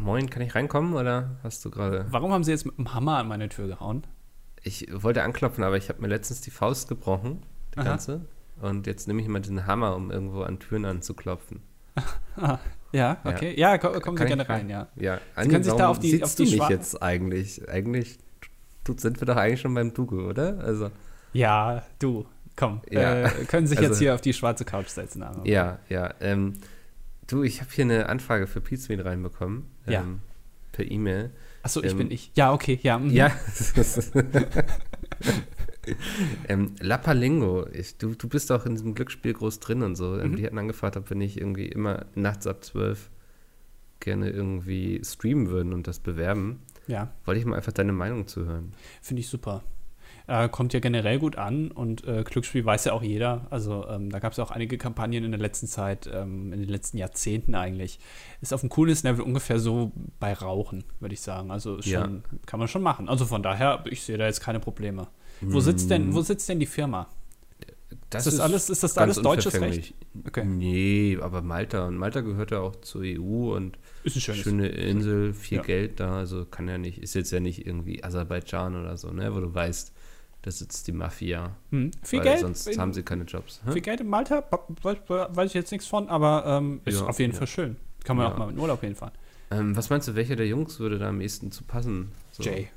Moin, kann ich reinkommen oder hast du gerade. Warum haben Sie jetzt mit dem Hammer an meine Tür gehauen? Ich wollte anklopfen, aber ich habe mir letztens die Faust gebrochen, die Aha. ganze. Und jetzt nehme ich mal diesen Hammer, um irgendwo an Türen anzuklopfen. Ah, ja, okay. Ja, ko kommen Sie gerne rein, ja. Ja, können sich da auf die- siehst auf die du mich jetzt eigentlich? Eigentlich sind wir doch eigentlich schon beim Duge, oder? Also, Ja, du, komm. Ja. Äh, können sich Also- jetzt hier auf die schwarze Couch setzen. aber- ja, ja. Ähm, du, ich habe hier eine Anfrage für Pizmeet reinbekommen. Ja. Ähm, per E-Mail. Achso, ich Ähm, bin ich. Ja, okay, ja. mhm. Ja. ähm, Lapalingo, ich, du, du bist auch in diesem Glücksspiel groß drin und so. Ähm, Mhm. Die hatten angefragt, ob wir nicht irgendwie immer nachts ab 12 gerne irgendwie streamen würden und das bewerben. Ja, Wollte ich mal einfach deine Meinung zuhören. finde ich super. Äh, kommt ja generell gut an und äh, Glücksspiel weiß ja auch jeder. Also ähm, da gab es auch einige Kampagnen in der letzten Zeit, ähm, in den letzten Jahrzehnten eigentlich. Ist auf einem coolen Level ungefähr so bei Rauchen, würde ich sagen. Also ist Ja. schon, kann man schon machen. Also von daher, ich sehe da jetzt keine Probleme. Wo sitzt denn, wo sitzt denn die Firma? Das ist das alles- ist das alles deutsches unverfänglich. Okay. Nee, aber Malta. Und Malta gehört ja auch zur EU und Ist ein schönes. schöne Insel, viel Ja. Geld da. Also kann ja nicht, ist jetzt ja nicht irgendwie Aserbaidschan oder so, ne? Wo du weißt, da sitzt die Mafia. Hm. Viel weil Geld. Sonst in, haben sie keine Jobs. Hä? viel Geld in Malta, weiß, ich jetzt nichts von, aber ähm, ist Ja, auf jeden ja. Fall schön. Kann man Ja. auch mal in Urlaub hinfahren. Ähm, was meinst du, welcher der Jungs würde da am ehesten zu passen? So, Jay.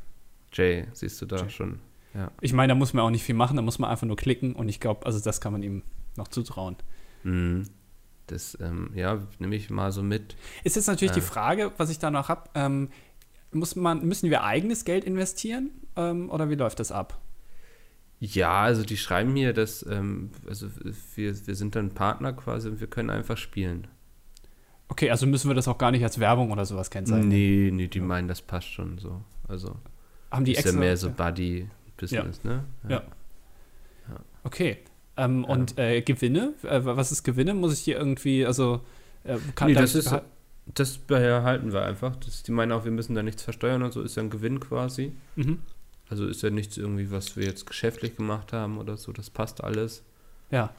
Jay, siehst du da Jay. schon. Ich meine, da muss man auch nicht viel machen, da muss man einfach nur klicken und ich glaube, also das kann man ihm noch zutrauen. Mhm. Das, ähm, ja, nehme ich mal so mit. Ist jetzt natürlich Äh. die Frage, was ich da noch habe, ähm, muss man, müssen wir eigenes Geld investieren ähm, oder wie läuft das ab? Ja, also die schreiben hier, dass, ähm, also wir, wir sind dann Partner quasi und wir können einfach spielen. Okay, also müssen wir das auch gar nicht als Werbung oder sowas kennzeichnen. Nee, nee, die meinen, das passt schon so. Also, Haben die ist extra? ja mehr so Buddy-Business, ne? Ja. Okay. Ähm, Und äh, Gewinne? Äh, was ist Gewinne? Muss ich hier irgendwie, also äh, kann Nee, da- das ist, das behalten wir einfach. Das, die meinen auch, wir müssen da nichts versteuern und so, ist ja ein Gewinn quasi. Mhm. Also ist ja nichts irgendwie, was wir jetzt geschäftlich gemacht haben oder so, das passt alles. Ja.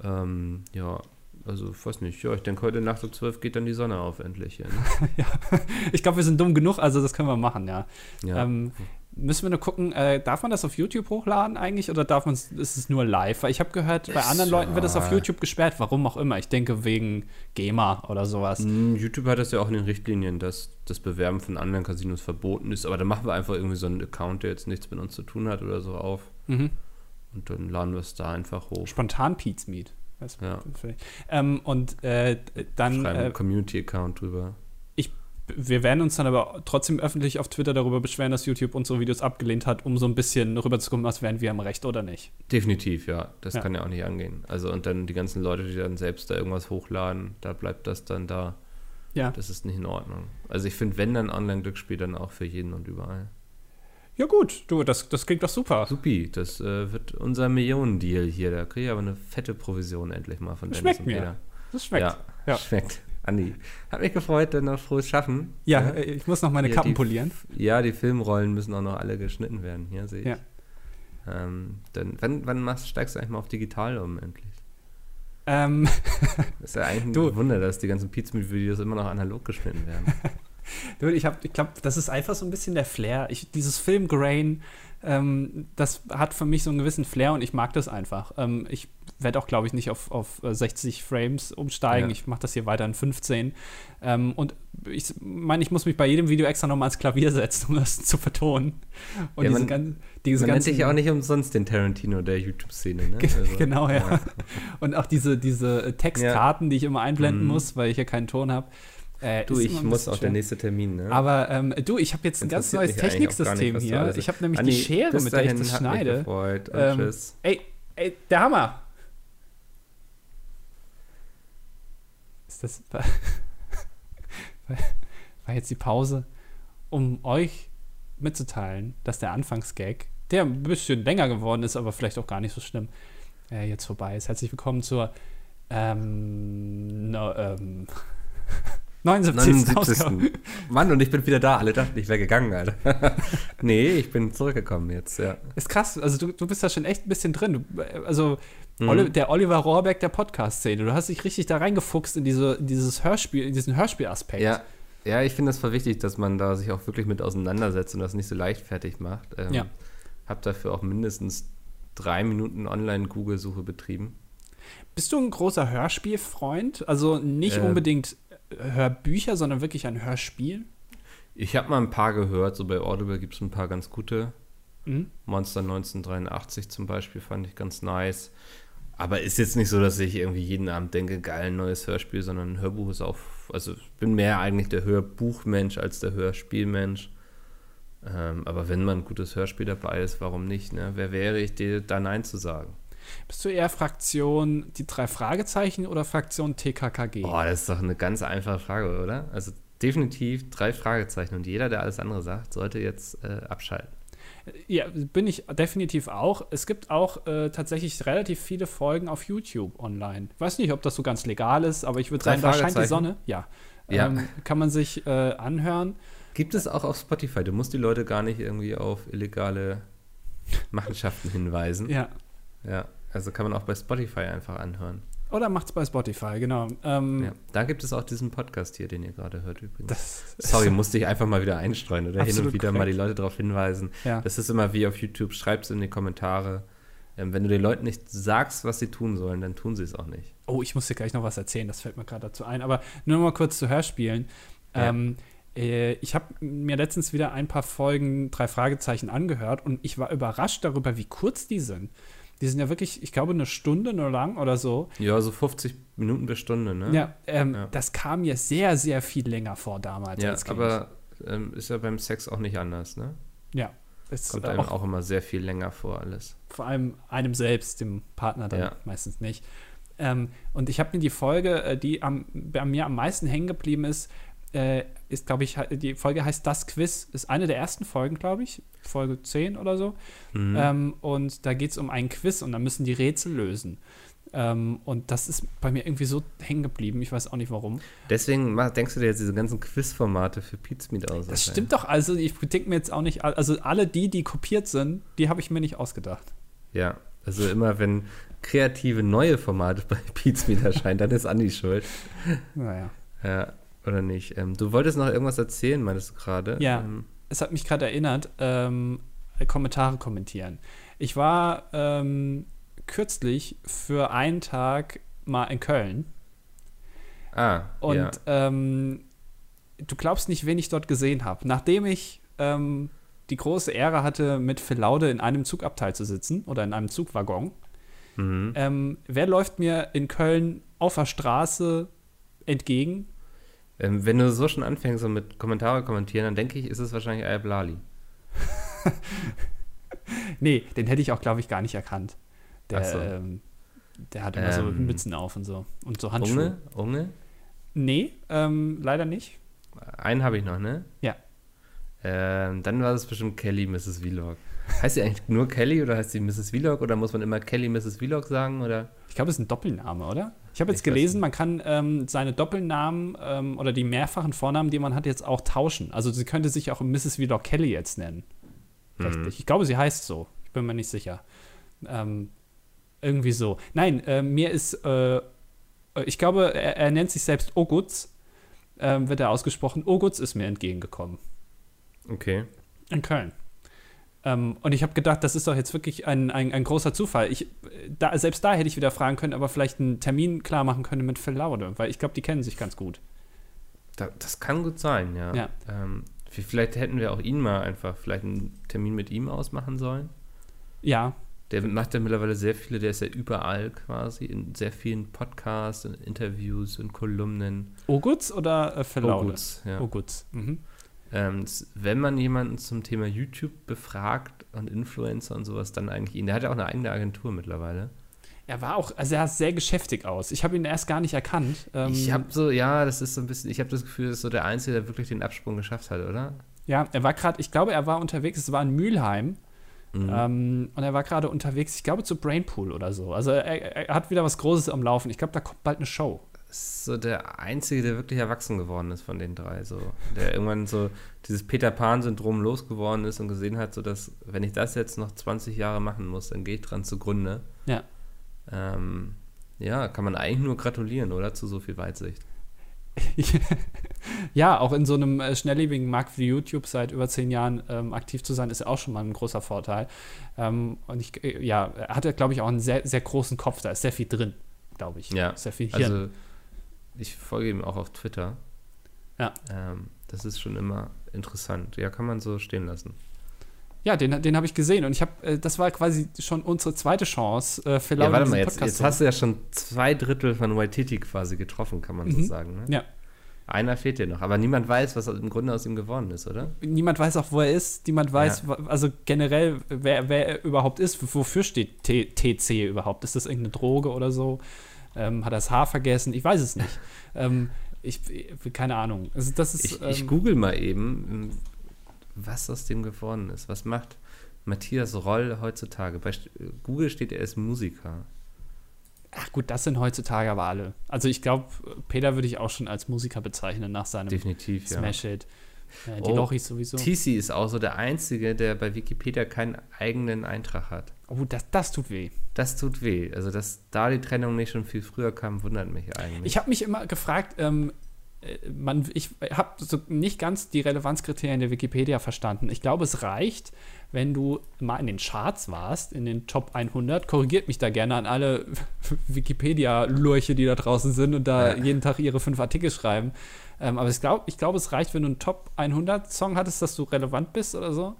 Ähm, ja, also ich weiß nicht, ja, ich denke, heute Nacht um 12 geht dann die Sonne auf endlich hier. Ne? Ich glaube, wir sind dumm genug, also das können wir machen, ja. Ja. Ähm, müssen wir nur gucken, äh, darf man das auf YouTube hochladen eigentlich oder darf man ist es nur live? Weil ich habe gehört, bei anderen Leuten wird das auf ja. YouTube gesperrt, warum auch immer. Ich denke wegen GEMA oder sowas. Mm, YouTube hat das ja auch in den Richtlinien, dass das Bewerben von anderen Casinos verboten ist, aber da machen wir einfach irgendwie so einen Account, der jetzt nichts mit uns zu tun hat oder so auf Mhm. und dann laden wir es da einfach hoch. Spontan Pete's Meet. Ja. Ähm, und äh, dann, Schreiben äh, einen Community-Account drüber. Wir werden uns dann aber trotzdem öffentlich auf Twitter darüber beschweren, dass YouTube unsere Videos abgelehnt hat, um so ein bisschen rüberzukommen, was wären wir am Recht oder nicht. Definitiv, ja. Das Ja. kann ja auch nicht angehen. Also und dann die ganzen Leute, die dann selbst da irgendwas hochladen, da bleibt das dann da. Ja. Das ist nicht in Ordnung. Also ich finde, wenn dann Online-Glücksspiel, dann auch für jeden und überall. Ja, gut, du, das, das klingt doch super. Supi, das äh, wird unser Millionendeal hier. Da kriege ich aber eine fette Provision endlich mal von Das Dennis schmeckt und mir. Peter. Das schmeckt. Ja, Ja. schmeckt. Andi, hat mich gefreut, dann noch frohes Schaffen. Ja, äh, ich muss noch meine Ja, Kappen die- polieren. Ja, die Filmrollen müssen auch noch alle geschnitten werden. Hier sehe ich. Ja. Ähm, dann, wann, wann machst, steigst du eigentlich mal auf digital um endlich? Ähm, Das ist ja eigentlich ein Du. Wunder, dass die ganzen Pizza-Videos immer noch analog geschnitten werden. du, ich, hab- ich glaube, das ist einfach so ein bisschen der Flair. Ich, dieses Filmgrain, ähm, das hat für mich so einen gewissen Flair und ich mag das einfach. Ähm, ich werde auch, glaube ich, nicht auf, auf äh, 60 Frames umsteigen. Ja. Ich mache das hier weiter in 15. Ähm, und ich meine, ich muss mich bei jedem Video extra nochmal ans Klavier setzen, um das zu vertonen. Und Ja, diese, man- gan diese Man nennt ganzen sich ja auch nicht umsonst den Tarantino der YouTube-Szene, ne? Also, genau, ja. Und auch diese, diese äh, Textkarten, die ich immer einblenden Mhm. muss, weil ich ja keinen ton habe. Äh, Du, ich muss auch der nächste Termin, ne? Aber ähm, du, ich habe jetzt ein ganz neues Techniksystem hier. Ich habe nämlich Andi, die Schere, mit der ich das schneide. Ähm. Ey, ey, der Hammer! Ist das. War, war jetzt die Pause, um euch mitzuteilen, dass der Anfangsgag, der ein bisschen länger geworden ist, aber vielleicht auch gar nicht so schlimm, äh, jetzt vorbei ist. Herzlich willkommen zur ähm, no, ähm, 79. Ausgabe. 79. Mann, und ich bin wieder da. Alle dachten, ich wäre gegangen, Alter. nee, ich bin zurückgekommen jetzt, ja. Ist krass, also du, du bist da schon echt ein bisschen drin. Du, äh, also Mhm. Der Oliver Rohrbeck der Podcast-Szene. Du hast dich richtig da reingefuchst in, diese, in dieses Hörspiel, in diesen Hörspielaspekt. Ja, Ja, ich finde das voll wichtig, dass man da sich auch wirklich mit auseinandersetzt und das nicht so leichtfertig macht. Ähm, Ja. Hab dafür auch mindestens drei Minuten Online-Google-Suche betrieben. Bist du ein großer Hörspielfreund? Also nicht Äh. unbedingt Hörbücher, sondern wirklich ein Hörspiel? Ich habe mal ein paar gehört, so bei Audible gibt es ein paar ganz gute. Mhm. Monster 1983 zum Beispiel fand ich ganz nice. Aber ist jetzt nicht so, dass ich irgendwie jeden Abend denke, geil, ein neues Hörspiel, sondern ein Hörbuch ist auch, also ich bin mehr eigentlich der Hörbuchmensch als der Hörspielmensch. Ähm, aber wenn mal ein gutes Hörspiel dabei ist, warum nicht? Ne? Wer wäre ich, dir da Nein zu sagen? Bist du eher Fraktion die drei Fragezeichen oder Fraktion TKKG? Boah, das ist doch eine ganz einfache Frage, oder? Also definitiv drei Fragezeichen und jeder, der alles andere sagt, sollte jetzt äh, abschalten. Ja, bin ich definitiv auch. Es gibt auch äh, tatsächlich relativ viele Folgen auf YouTube online. Ich weiß nicht, ob das so ganz legal ist, aber ich würde sagen, da scheint die? Sonne. Ja. Ja. Ähm, kann man sich äh, anhören. Gibt es auch auf Spotify? Du musst die Leute gar nicht irgendwie auf illegale Machenschaften hinweisen. Ja. Ja, also kann man auch bei Spotify einfach anhören. Oder macht's bei Spotify, genau. Ähm, Ja. Da gibt es auch diesen Podcast hier, den ihr gerade hört übrigens. Sorry, musste ich einfach mal wieder einstreuen oder hin und wieder mal korrekt. die Leute darauf hinweisen. Ja. Das ist immer wie auf YouTube. Schreibt es in die Kommentare. Ähm, wenn du den Leuten nicht sagst, was sie tun sollen, dann tun sie es auch nicht. Oh, ich muss dir gleich noch was erzählen, das fällt mir gerade dazu ein. Aber nur mal kurz zu Hörspielen. Ja. Ähm, äh, ich habe mir letztens wieder ein paar Folgen drei Fragezeichen angehört und ich war überrascht darüber, wie kurz die sind. Die sind ja wirklich, ich glaube, eine Stunde nur lang oder so. Ja, so 50 Minuten bis Stunde, ne? Ja, ähm, Ja. das kam mir sehr, sehr viel länger vor damals. Ja, aber ähm, ist ja beim Sex auch nicht anders, ne? ja, es Kommt einem auch, auch immer sehr viel länger vor alles. vor allem einem selbst, dem Partner dann Ja. meistens nicht. Ähm, und ich habe mir die Folge, äh, die am, bei mir am meisten hängen geblieben ist, äh, ist, glaube ich, die Folge heißt Das Quiz, ist eine der ersten Folgen, glaube ich, Folge 10 oder so. Mhm. Ähm, und da geht es um ein Quiz und da müssen die Rätsel lösen. Ähm, und das ist bei mir irgendwie so hängen geblieben, ich weiß auch nicht warum. Deswegen denkst du dir jetzt diese ganzen Quiz-Formate für Pizmeet aus? Das stimmt doch, also ich denke mir jetzt auch nicht, also alle die, die kopiert sind, die habe ich mir nicht ausgedacht. Ja, also immer wenn kreative neue Formate bei Pizmeet erscheinen, dann ist Andi schuld. Naja. Ja, oder nicht? Ähm, du wolltest noch irgendwas erzählen, meinst du gerade? Ja. Ähm, es hat mich gerade erinnert, ähm, Kommentare kommentieren. Ich war ähm, kürzlich für einen Tag mal in Köln ah, und ja. ähm, du glaubst nicht, wen ich dort gesehen habe. Nachdem ich ähm, die große Ehre hatte, mit Phil Laude in einem Zugabteil zu sitzen oder in einem Zugwaggon, Mhm. ähm, wer läuft mir in Köln auf der Straße entgegen? Ähm, wenn du so schon anfängst so mit Kommentare kommentieren, dann denke ich, ist es wahrscheinlich Ayab Lali. Nee, den hätte ich auch, glaube ich, gar nicht erkannt. Der, so. ähm, der hat immer so Ähm, Mützen auf und so. Und so Handschuhe. Unge? Unge? Nee, ähm, leider nicht. Einen habe ich noch, ne? Ja. Ähm, dann war es bestimmt Kelly, Mrs. Vlog. Heißt sie eigentlich nur Kelly oder heißt sie Mrs. Vlog oder muss man immer Kelly, Mrs. Vlog sagen? Oder? Ich glaube, es ist ein Doppelname, oder? Ich habe jetzt Ich gelesen, man kann ähm, seine Doppelnamen ähm, oder die mehrfachen Vornamen, die man hat, jetzt auch tauschen. Also sie könnte sich auch Mrs. Vlog Kelly jetzt nennen. Mhm. Ich glaube, sie heißt so. Ich bin mir nicht sicher. Ähm, irgendwie so. Nein, äh, mir ist, äh, ich glaube, er, er nennt sich selbst Ogutz, ähm, wird er ausgesprochen. Ogutz ist mir entgegengekommen. Okay. In Köln. Ähm, und ich habe gedacht, das ist doch jetzt wirklich ein, ein, ein großer Zufall. Ich, da, selbst da hätte ich wieder fragen können, aber vielleicht einen Termin klar machen können mit Phil Laude, weil ich glaube, die kennen sich ganz gut. Da, das kann gut sein, ja. Ja. Ähm, vielleicht hätten wir auch ihn mal einfach vielleicht einen Termin mit ihm ausmachen sollen. Ja, Der macht ja mittlerweile sehr viele, der ist ja überall quasi, in sehr vielen Podcasts, in Interviews, in Kolumnen. Ogutz oder äh, Phil Laude? Ogutz, ja. Ogutz. Mhm. Ähm, wenn man jemanden zum Thema YouTube befragt und Influencer und sowas, dann eigentlich ihn. Der hat ja auch eine eigene Agentur mittlerweile. Er war auch, also er sah sehr geschäftig aus. Ich habe ihn erst gar nicht erkannt. Ähm, ich habe so, ja, das ist so ein bisschen, ich habe das Gefühl, das ist so der Einzige, der wirklich den Absprung geschafft hat, oder? ja, er war gerade, ich glaube, er war unterwegs, es war in Mülheim. Mhm. Ähm, und er war gerade unterwegs, ich glaube, zu Brainpool oder so. Also er, er hat wieder was Großes am Laufen. Ich glaube, da kommt bald eine Show. Ist so der Einzige, der wirklich erwachsen geworden ist von den drei. So. Der irgendwann so dieses Peter Pan-Syndrom losgeworden ist und gesehen hat, so dass, wenn ich das jetzt noch 20 Jahre machen muss, dann gehe ich dran zugrunde. Ja. Ähm, ja, kann man eigentlich nur gratulieren, oder? Zu so viel Weitsicht. ja, auch in so einem äh, schnelllebigen Markt wie YouTube seit über zehn Jahren ähm, aktiv zu sein, ist ja auch schon mal ein großer Vorteil. Ähm, und ich, äh, ja, er hat ja, glaube ich, auch einen sehr, sehr großen Kopf, da ist sehr viel drin, glaube ich. Ja, sehr viel Hirn. Also, ich folge ihm auch auf Twitter. Ja. Ähm, das ist schon immer interessant. Ja, kann man so stehen lassen. Ja, den, den habe ich gesehen und ich habe, äh, das war quasi schon unsere zweite Chance äh, für Ja, warte mal, jetzt, jetzt hast du ja schon zwei Drittel von Waititi quasi getroffen, kann man so Mhm. sagen. Ne? Ja. Einer fehlt dir noch, aber niemand weiß, was im Grunde aus ihm geworden ist, oder? Niemand weiß auch, wo er ist. Niemand weiß, wa- also generell, wer, wer er überhaupt ist. Wofür steht T TC überhaupt? Ist das irgendeine Droge oder so? Ähm, hat er das Haar vergessen? Ich weiß es nicht. ähm, ich, keine Ahnung. Also das ist. Ich, ich ähm, google mal eben, ähm, was aus dem geworden ist. Was macht Matthias Roll heutzutage? Bei Google steht, er ist Musiker. ach gut, das sind heutzutage aber alle. Also ich glaube, Peter würde ich auch schon als Musiker bezeichnen nach seinem Definitiv, ja. Smash Hit. Äh, die Oh, Lochis sowieso. TC ist auch so der Einzige, der bei Wikipedia keinen eigenen Eintrag hat. Oh, das, das tut weh. Das tut weh. Also, dass da die Trennung nicht schon viel früher kam, wundert mich eigentlich. Ich habe mich immer gefragt, ähm, äh, man, ich habe so nicht ganz die Relevanzkriterien der Wikipedia verstanden. Ich glaube, es reicht, wenn du mal in den Charts warst, in den Top 100. Korrigiert mich da gerne an alle Wikipedia-Lurche, die da draußen sind und da Ja. jeden Tag ihre fünf Artikel schreiben. Ähm, aber ich glaube, ich glaub, es reicht, wenn du einen Top 100-Song hattest, dass du relevant bist oder so.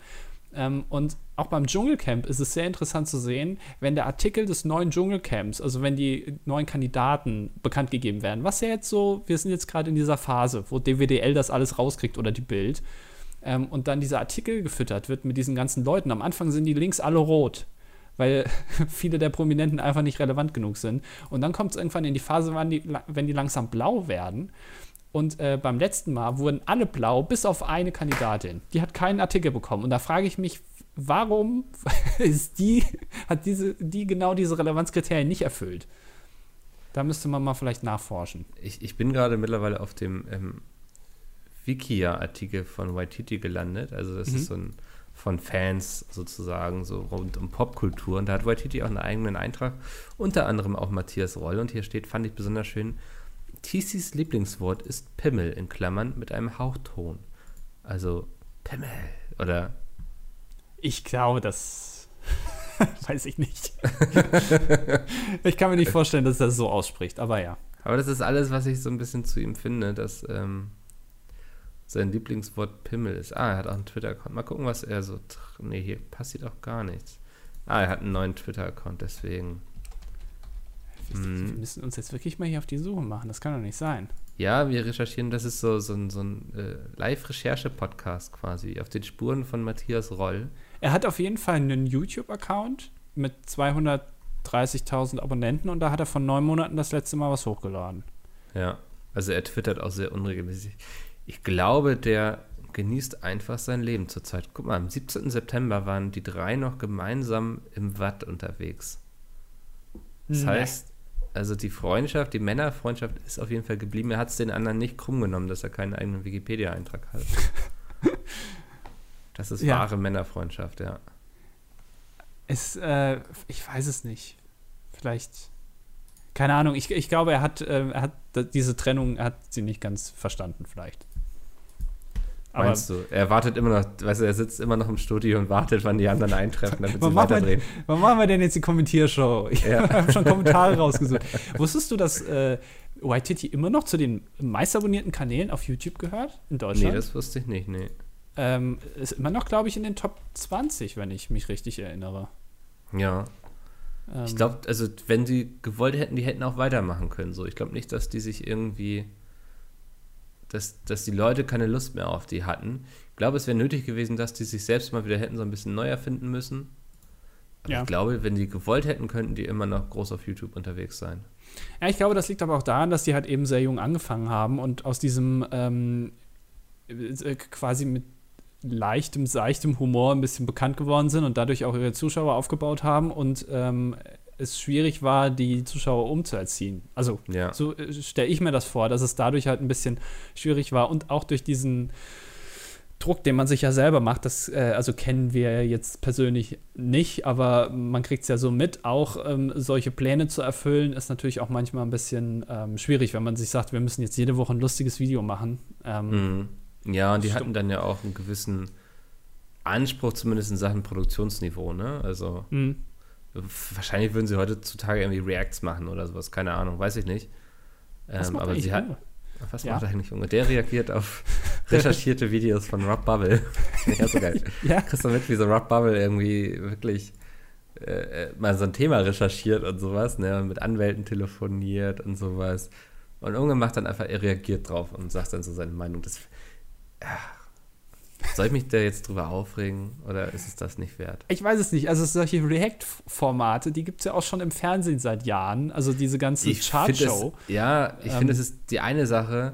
Ähm, und auch beim Dschungelcamp ist es sehr interessant zu sehen, wenn der Artikel des neuen Dschungelcamps, also wenn die neuen Kandidaten bekannt gegeben werden, was ja jetzt so, wir sind jetzt gerade in dieser Phase, wo DWDL das alles rauskriegt oder die Bild, ähm, und dann dieser Artikel gefüttert wird mit diesen ganzen Leuten. Am Anfang sind die Links alle rot, weil viele der Prominenten einfach nicht relevant genug sind. Und dann kommt es irgendwann in die Phase, wann die, wenn die langsam blau werden. Und äh, beim letzten Mal wurden alle blau, bis auf eine Kandidatin. Die hat keinen Artikel bekommen. Und da frage ich mich, warum ist die, hat diese, die genau diese Relevanzkriterien nicht erfüllt? Da müsste man mal vielleicht nachforschen. Ich, ich bin gerade mittlerweile auf dem ähm, Wikia-Artikel von Waititi gelandet. Also, das Mhm. ist so ein von Fans sozusagen, so rund um Popkultur. Und da hat Waititi auch einen eigenen Eintrag, unter anderem auch Matthias Roll. Und hier steht, fand ich besonders schön, TCs Lieblingswort ist Pimmel in Klammern mit einem Hauchton. Also Pimmel oder Ich glaube, das weiß ich nicht. ich kann mir nicht vorstellen, dass er das so ausspricht, aber ja. Aber das ist alles, was ich so ein bisschen zu ihm finde, dass ähm, sein Lieblingswort Pimmel ist. Ah, er hat auch einen Twitter-Account. Mal gucken, was er so. Nee, hier passiert auch gar nichts. Ah, er hat einen neuen Twitter-Account, deswegen. Wir Mhm. müssen uns jetzt wirklich mal hier auf die Suche machen. Das kann doch nicht sein. Ja, wir recherchieren, das ist so, so ein, so ein äh, Live-Recherche-Podcast quasi, auf den Spuren von Matthias Roll. Er hat auf jeden Fall einen YouTube-Account mit 230.000 Abonnenten und da hat er vor neun Monaten das letzte Mal was hochgeladen. Ja, also er twittert auch sehr unregelmäßig. Ich glaube, der genießt einfach sein Leben zurzeit. Guck mal, am 17. September waren die drei noch gemeinsam im Watt unterwegs. Das Nee. heißt, also die Freundschaft, die Männerfreundschaft ist auf jeden Fall geblieben. Er hat es den anderen nicht krumm genommen, dass er keinen eigenen Wikipedia-Eintrag hat. Das ist Ja. wahre Männerfreundschaft, ja. Es, äh, ich weiß es nicht. Vielleicht. Keine Ahnung, ich, ich glaube, er hat, äh, er hat diese Trennung, er hat sie nicht ganz verstanden, vielleicht. Aber Meinst du? Er wartet immer noch, weißt du, er sitzt immer noch im Studio und wartet, wann die anderen eintreffen, damit sie machen wir- weiterdrehen. wann machen wir denn jetzt die Kommentiershow? Ich Ja. habe schon Kommentare rausgesucht. Wusstest du, dass äh, Waititi immer noch zu den meistabonnierten Kanälen auf YouTube gehört in Nee, Deutschland? das wusste ich nicht, nee. Ähm, ist immer noch, glaube ich, in den Top 20, wenn ich mich richtig erinnere. Ja. Ähm, Ich glaube, also wenn sie gewollt hätten, die hätten auch weitermachen können. So, ich glaube nicht, dass die sich irgendwie, dass, dass die Leute keine Lust mehr auf die hatten. Ich glaube, es wäre nötig gewesen, dass die sich selbst mal wieder hätten so ein bisschen neu erfinden müssen. Aber Ja. ich glaube, wenn die gewollt hätten, könnten die immer noch groß auf YouTube unterwegs sein. Ja, ich glaube, das liegt aber auch daran, dass die halt eben sehr jung angefangen haben und aus diesem ähm, äh, quasi mit leichtem, seichtem Humor ein bisschen bekannt geworden sind und dadurch auch ihre Zuschauer aufgebaut haben und ähm, es schwierig war, die Zuschauer umzuerziehen. Also Ja. so äh, stelle ich mir das vor, dass es dadurch halt ein bisschen schwierig war und auch durch diesen Druck, den man sich ja selber macht, das äh, also kennen wir jetzt persönlich nicht, aber man kriegt es ja so mit. Auch ähm, solche Pläne zu erfüllen, ist natürlich auch manchmal ein bisschen ähm, schwierig, wenn man sich sagt, wir müssen jetzt jede Woche ein lustiges Video machen. Ähm, mhm. Ja, und die hatten dann ja auch einen gewissen Anspruch, zumindest in Sachen Produktionsniveau, ne? Also mhm. wahrscheinlich würden sie heutzutage irgendwie Reacts machen oder sowas, keine Ahnung, weiß ich nicht. Ähm, aber sie hat. Was ja. macht eigentlich Junge? Der reagiert auf recherchierte Videos von Rob Bubble. ja, so geil. ja. Kriegst du mit, wie so Rob Bubble irgendwie wirklich äh, äh, mal so ein Thema recherchiert und sowas, ne? Mit Anwälten telefoniert und sowas. Und irgendwann macht dann einfach, er reagiert drauf und sagt dann so seine Meinung. Das, soll ich mich da jetzt drüber aufregen oder ist es das nicht wert? Ich weiß es nicht. Also solche React-Formate, die gibt es ja auch schon im Fernsehen seit Jahren. Also diese ganze Chartshow. Ja, ich ähm, finde, es ist die eine Sache,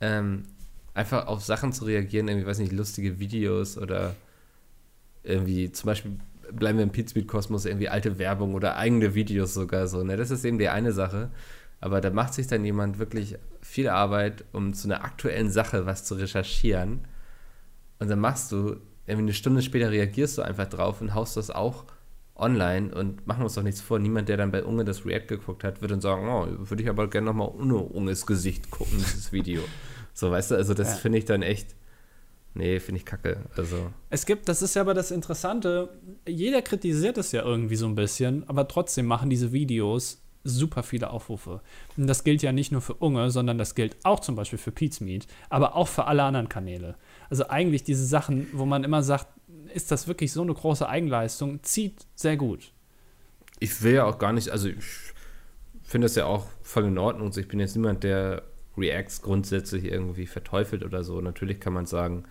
ähm, einfach auf Sachen zu reagieren, irgendwie, weiß nicht, lustige Videos oder irgendwie, zum Beispiel bleiben wir im Pizmeet-Kosmos, irgendwie alte Werbung oder eigene Videos sogar so. Ne? Das ist eben die eine Sache. Aber da macht sich dann jemand wirklich viel Arbeit, um zu einer aktuellen Sache was zu recherchieren und dann machst du, irgendwie eine Stunde später reagierst du einfach drauf und haust das auch online und machen wir uns doch nichts vor. Niemand, der dann bei Unge das React geguckt hat, wird dann sagen, oh, würde ich aber gerne nochmal ohne Unges Gesicht gucken, dieses Video. so, weißt du, also das ja. finde ich dann echt, nee, finde ich kacke. Also. Es gibt, das ist ja aber das Interessante, jeder kritisiert es ja irgendwie so ein bisschen, aber trotzdem machen diese Videos super viele Aufrufe. Und das gilt ja nicht nur für Unge, sondern das gilt auch zum Beispiel für Meat, aber auch für alle anderen Kanäle. Also eigentlich diese Sachen, wo man immer sagt, ist das wirklich so eine große Eigenleistung, zieht sehr gut. Ich will ja auch gar nicht, also ich finde das ja auch voll in Ordnung. Ich bin jetzt niemand, der Reacts grundsätzlich irgendwie verteufelt oder so. Natürlich kann man sagen,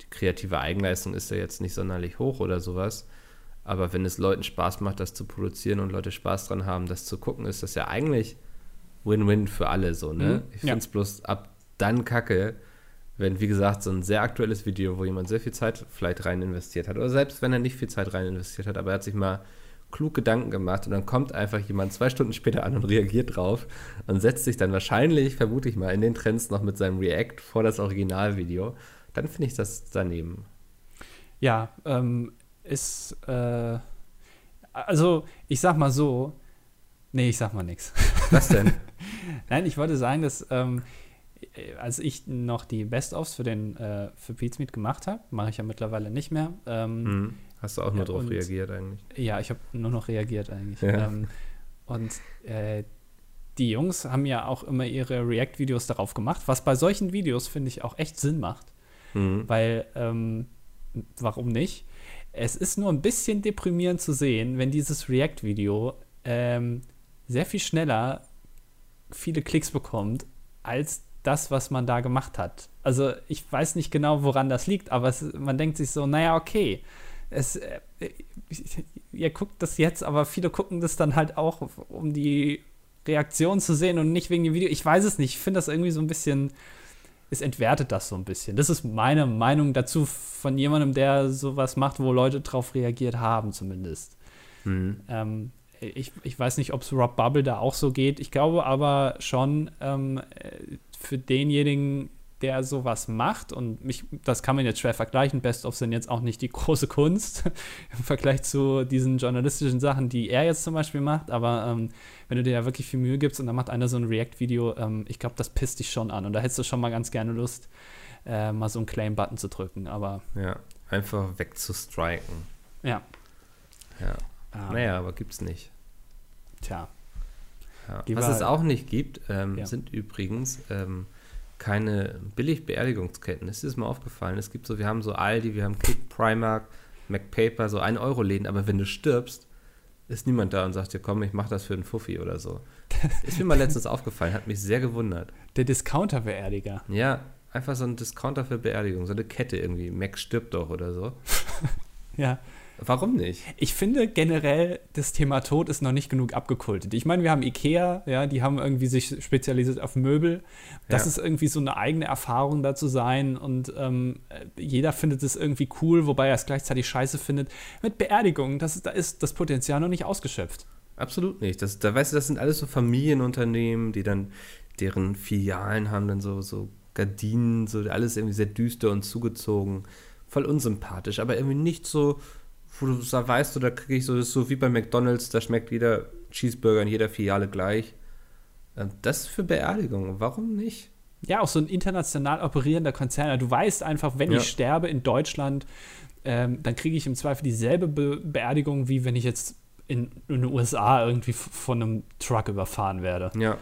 die kreative Eigenleistung ist ja jetzt nicht sonderlich hoch oder sowas. Aber wenn es Leuten Spaß macht, das zu produzieren und Leute Spaß dran haben, das zu gucken, ist das ja eigentlich Win-Win für alle so, ne? Mhm, ich finde es ja. bloß ab dann kacke, wenn, wie gesagt, so ein sehr aktuelles Video, wo jemand sehr viel Zeit vielleicht rein investiert hat, oder selbst wenn er nicht viel Zeit rein investiert hat, aber er hat sich mal klug Gedanken gemacht und dann kommt einfach jemand zwei Stunden später an und reagiert drauf und setzt sich dann wahrscheinlich, vermute ich mal, in den Trends noch mit seinem React vor das Originalvideo, dann finde ich das daneben. Ja, ähm, ist, äh, also ich sag mal so, nee, ich sag mal nichts. Was denn? Nein, ich wollte sagen, dass ähm, als ich noch die Best-ofs für den äh, für Pizmeet gemacht habe, mache ich ja mittlerweile nicht mehr. Ähm, hm. Hast du auch nur ja, darauf und, reagiert eigentlich? Ja, ich habe nur noch reagiert eigentlich. Ja. Ähm, und äh, die Jungs haben ja auch immer ihre React-Videos darauf gemacht, was bei solchen Videos, finde ich, auch echt Sinn macht. Mhm. Weil, ähm, warum nicht? Es ist nur ein bisschen deprimierend zu sehen, wenn dieses React-Video ähm, sehr viel schneller viele Klicks bekommt, als das, was man da gemacht hat. Also ich weiß nicht genau, woran das liegt, aber es, man denkt sich so, naja, okay, es, äh, ihr guckt das jetzt, aber viele gucken das dann halt auch, um die Reaktion zu sehen und nicht wegen dem Video. Ich weiß es nicht. Ich finde das irgendwie so ein bisschen es entwertet das so ein bisschen. Das ist meine Meinung dazu von jemandem, der sowas macht, wo Leute drauf reagiert haben, zumindest. Mhm. Ähm, ich, ich weiß nicht, ob es Rob Bubble da auch so geht. Ich glaube aber schon, ähm, für denjenigen, der sowas macht, und mich, das kann man jetzt schwer vergleichen, Best-of sind jetzt auch nicht die große Kunst im Vergleich zu diesen journalistischen Sachen, die er jetzt zum Beispiel macht, aber ähm, wenn du dir ja wirklich viel Mühe gibst und dann macht einer so ein React-Video, ähm, ich glaube, das pisst dich schon an und da hättest du schon mal ganz gerne Lust, äh, mal so einen Claim-Button zu drücken, aber Ja, einfach wegzustriken. Ja. Ja. Um, naja, aber gibt's nicht. Tja. Ja. Was es auch nicht gibt, ähm, ja. sind übrigens ähm, keine Billig-Beerdigungsketten. Es ist mir aufgefallen. Es gibt so, wir haben so Aldi, wir haben Kick, Primark, MacPaper, so 1-Euro-Läden, aber wenn du stirbst, ist niemand da und sagt dir, komm, ich mach das für einen Fuffi oder so. Ist mir mal letztens aufgefallen, hat mich sehr gewundert. Der Discounter-Beerdiger. Ja, einfach so ein Discounter für Beerdigung, so eine Kette irgendwie. Mac stirbt doch oder so. ja. Warum nicht? Ich finde generell, das Thema Tod ist noch nicht genug abgekultet. Ich meine, wir haben Ikea, ja, die haben irgendwie sich spezialisiert auf Möbel. Das ja. ist irgendwie so eine eigene Erfahrung da zu sein und ähm, jeder findet es irgendwie cool, wobei er es gleichzeitig scheiße findet. Mit Beerdigungen, das, da ist das Potenzial noch nicht ausgeschöpft. Absolut nicht. Das, da weißt du, das sind alles so Familienunternehmen, die dann deren Filialen haben dann so, so Gardinen, so alles irgendwie sehr düster und zugezogen. Voll unsympathisch, aber irgendwie nicht so, wo du weißt, da kriege ich so, das ist so wie bei McDonalds, da schmeckt jeder Cheeseburger in jeder Filiale gleich. Ähm, das für Beerdigungen, warum nicht? Ja, auch so ein international operierender Konzern. Du weißt einfach, wenn Ja. ich sterbe in Deutschland, ähm, dann kriege ich im Zweifel dieselbe Be Beerdigung, wie wenn ich jetzt in, in den USA irgendwie von einem Truck überfahren werde. Ja,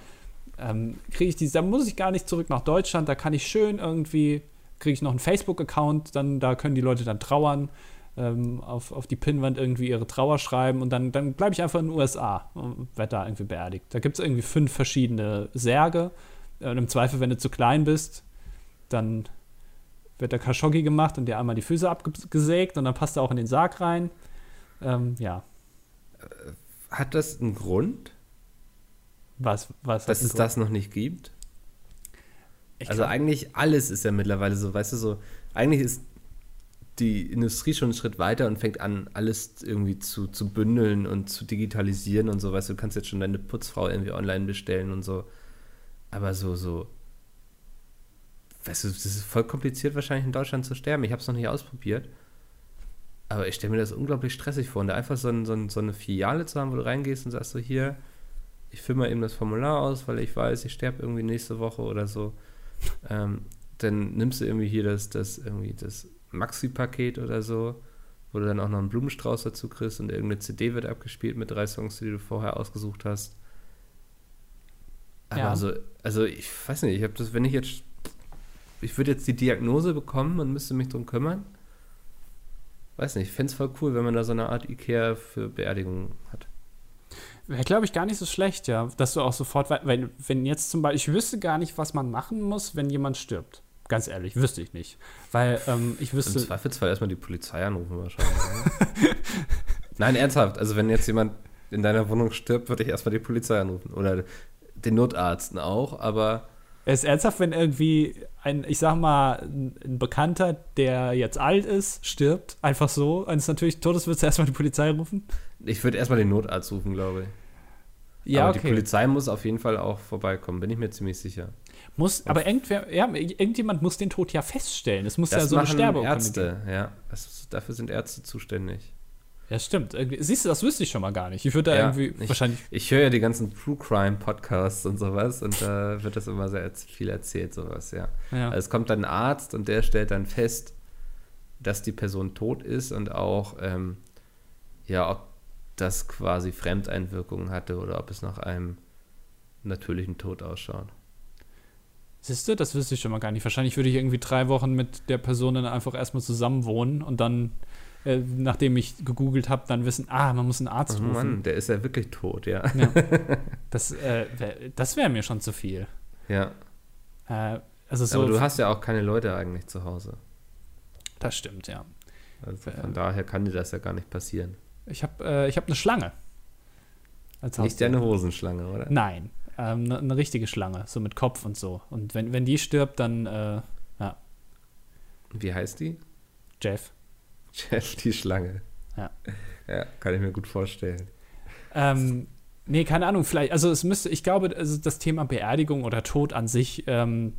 ähm, kriege ich die, da muss ich gar nicht zurück nach Deutschland, da kann ich schön irgendwie, kriege ich noch einen Facebook-Account, dann da können die Leute dann trauern, ähm, auf, auf die Pinnwand irgendwie ihre Trauer schreiben und dann, dann bleibe ich einfach in den USA und werde da irgendwie beerdigt. Da gibt es irgendwie fünf verschiedene Särge und im Zweifel, wenn du zu klein bist, dann wird der Khashoggi gemacht und dir einmal die Füße abgesägt und dann passt er auch in den Sarg rein. Ähm, ja, hat das einen Grund, was, was dass es das? das noch nicht gibt? Ich Also eigentlich alles ist ja mittlerweile so, weißt du, so, eigentlich ist die Industrie schon einen Schritt weiter und fängt an, alles irgendwie zu, zu bündeln und zu digitalisieren und so, weißt du, du kannst jetzt schon deine Putzfrau irgendwie online bestellen und so. Aber so, so, weißt du, das ist voll kompliziert wahrscheinlich in Deutschland zu sterben. Ich habe es noch nicht ausprobiert. Aber ich stelle mir das unglaublich stressig vor. Und da einfach so, ein, so, ein, so eine Filiale zu haben, wo du reingehst und sagst so, hier, ich fülle mal eben das Formular aus, weil ich weiß, ich sterbe irgendwie nächste Woche oder so. Ähm, dann nimmst du irgendwie hier das, das irgendwie das Maxi-Paket oder so, wo du dann auch noch einen Blumenstrauß dazu kriegst und irgendeine CD wird abgespielt mit drei Songs, die du vorher ausgesucht hast. Aber Ja. so, also ich weiß nicht, ich habe das, wenn ich jetzt, ich würde jetzt die Diagnose bekommen und müsste mich drum kümmern. Weiß nicht, ich fände es voll cool, wenn man da so eine Art Ikea für Beerdigungen hat. Wäre, glaube ich, gar nicht so schlecht, ja. Dass du auch sofort, wei- wenn, wenn jetzt zum Beispiel, ich wüsste gar nicht, was man machen muss, wenn jemand stirbt. Ganz ehrlich, wüsste ich nicht. Weil ähm, ich Im wüsste, Zweifelsfall erstmal die Polizei anrufen wahrscheinlich. Nein, ernsthaft. Also wenn jetzt jemand in deiner Wohnung stirbt, würde ich erstmal die Polizei anrufen. Oder den Notarzten auch, aber es ist ernsthaft, wenn irgendwie ein, ich sag mal, ein, Bekannter, der jetzt alt ist, stirbt, einfach so, eines natürlich Todes, würdest du erstmal die Polizei rufen? ich würde erstmal den Notarzt rufen, glaube ich. Ja, aber die okay. Polizei muss auf jeden Fall auch vorbeikommen, bin ich mir ziemlich sicher. Muss, aber irgendwer, ja, irgendjemand muss den Tod ja feststellen. Es muss ja Das so eine machen Sterbeurkunde geben. Ärzte, ja. Das, dafür sind Ärzte zuständig. Ja, stimmt. Siehst du, das wüsste ich schon mal gar nicht. Ich würde da Ja, irgendwie ich- wahrscheinlich. Ich höre ja die ganzen True Crime Podcasts und sowas und da wird das immer sehr viel erzählt, sowas, ja. Ja. Also es kommt dann ein Arzt und der stellt dann fest, dass die Person tot ist und auch, ähm, ja, ob das quasi Fremdeinwirkungen hatte oder ob es nach einem natürlichen Tod ausschaut. Siehst du, das wüsste ich schon mal gar nicht. Wahrscheinlich würde ich irgendwie drei Wochen mit der Person dann einfach erstmal zusammen wohnen und dann, äh, nachdem ich gegoogelt habe, dann wissen, ah, man muss einen Arzt Oh rufen. Mann, der ist ja wirklich tot, ja. Ja. Das, äh, wär, das wäre mir schon zu viel. Ja, Äh, also so, aber du hast ja auch keine Leute eigentlich zu Hause. das stimmt, ja. Also von daher kann dir das ja gar nicht passieren. Ich habe äh, ich hab eine Schlange. Als Nicht Haustier. deine Hosenschlange, oder? Nein, ähm, eine, eine richtige Schlange, so mit Kopf und so. Und wenn, wenn die stirbt, dann, äh, Wie heißt die? Jeff. Jeff, die Schlange. Ja. Ja, kann ich mir gut vorstellen. Ähm, nee, keine Ahnung, vielleicht, also es müsste, ich glaube, also das Thema Beerdigung oder Tod an sich, ähm,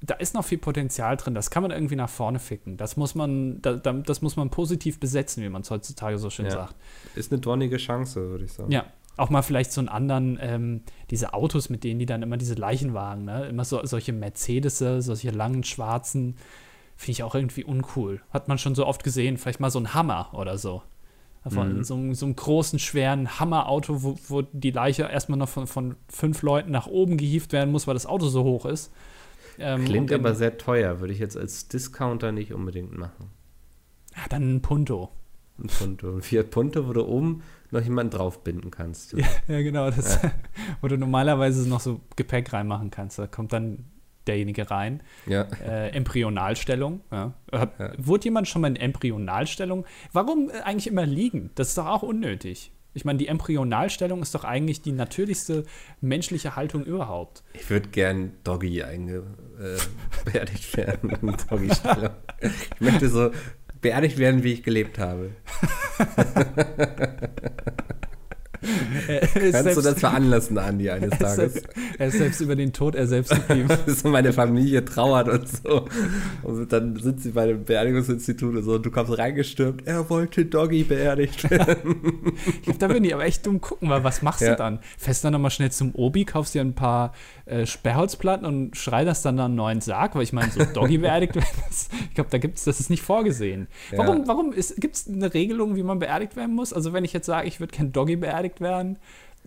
da ist noch viel Potenzial drin, das kann man irgendwie nach vorne ficken. Das muss man, da, das muss man positiv besetzen, wie man es heutzutage so schön Ja. sagt. Ist eine dornige Chance, würde ich sagen. Ja, auch mal vielleicht so einen anderen, ähm, diese Autos, mit denen die dann immer diese Leichenwagen, ne? Immer so, solche Mercedes, solche langen schwarzen, finde ich auch irgendwie uncool. Hat man schon so oft gesehen, vielleicht mal so ein Hammer oder so. Von Mhm. so, einem- so einem großen, schweren Hammerauto, wo, wo die Leiche erstmal noch von, von fünf Leuten nach oben gehievt werden muss, weil das Auto so hoch ist. Ähm, Klingt aber sehr teuer, würde ich jetzt als Discounter nicht unbedingt machen. ja, dann ein Punto. Ein Punto. Ein Fiat Punto, wo du oben noch jemanden draufbinden kannst. Ja, ja genau. Das, Wo du normalerweise noch so Gepäck reinmachen kannst. Da kommt dann derjenige rein. Ja. Äh, Embryonalstellung. Ja. Hab, Ja. Wurde jemand schon mal in Embryonalstellung? Warum äh, eigentlich immer liegen? Das ist doch auch unnötig. Ich meine, die Embryonalstellung ist doch eigentlich die natürlichste menschliche Haltung überhaupt. Ich würde gern Doggy einge äh, werden Doggy-Stellung. Ich möchte so beerdigt werden, wie ich gelebt habe. Kannst du das veranlassen, Andi, eines Tages? Er ist selbst über den Tod, er selbst geblieben. so meine Familie trauert und so. Und dann sind sie bei dem Beerdigungsinstitut und so, und du kommst reingestürmt, er wollte Doggy beerdigt werden. ich glaube, da würden die aber echt dumm gucken, weil was machst Ja. du dann? Fährst dann nochmal schnell zum Obi, kaufst dir ein paar äh, Sperrholzplatten und schrei das dann an einen neuen Sarg, weil ich meine, so Doggy beerdigt werden, das, ich glaube, da gibt es, das ist nicht vorgesehen. Ja. Warum, warum gibt es eine Regelung, wie man beerdigt werden muss? Also wenn ich jetzt sage, ich würde kein Doggy beerdigt werden,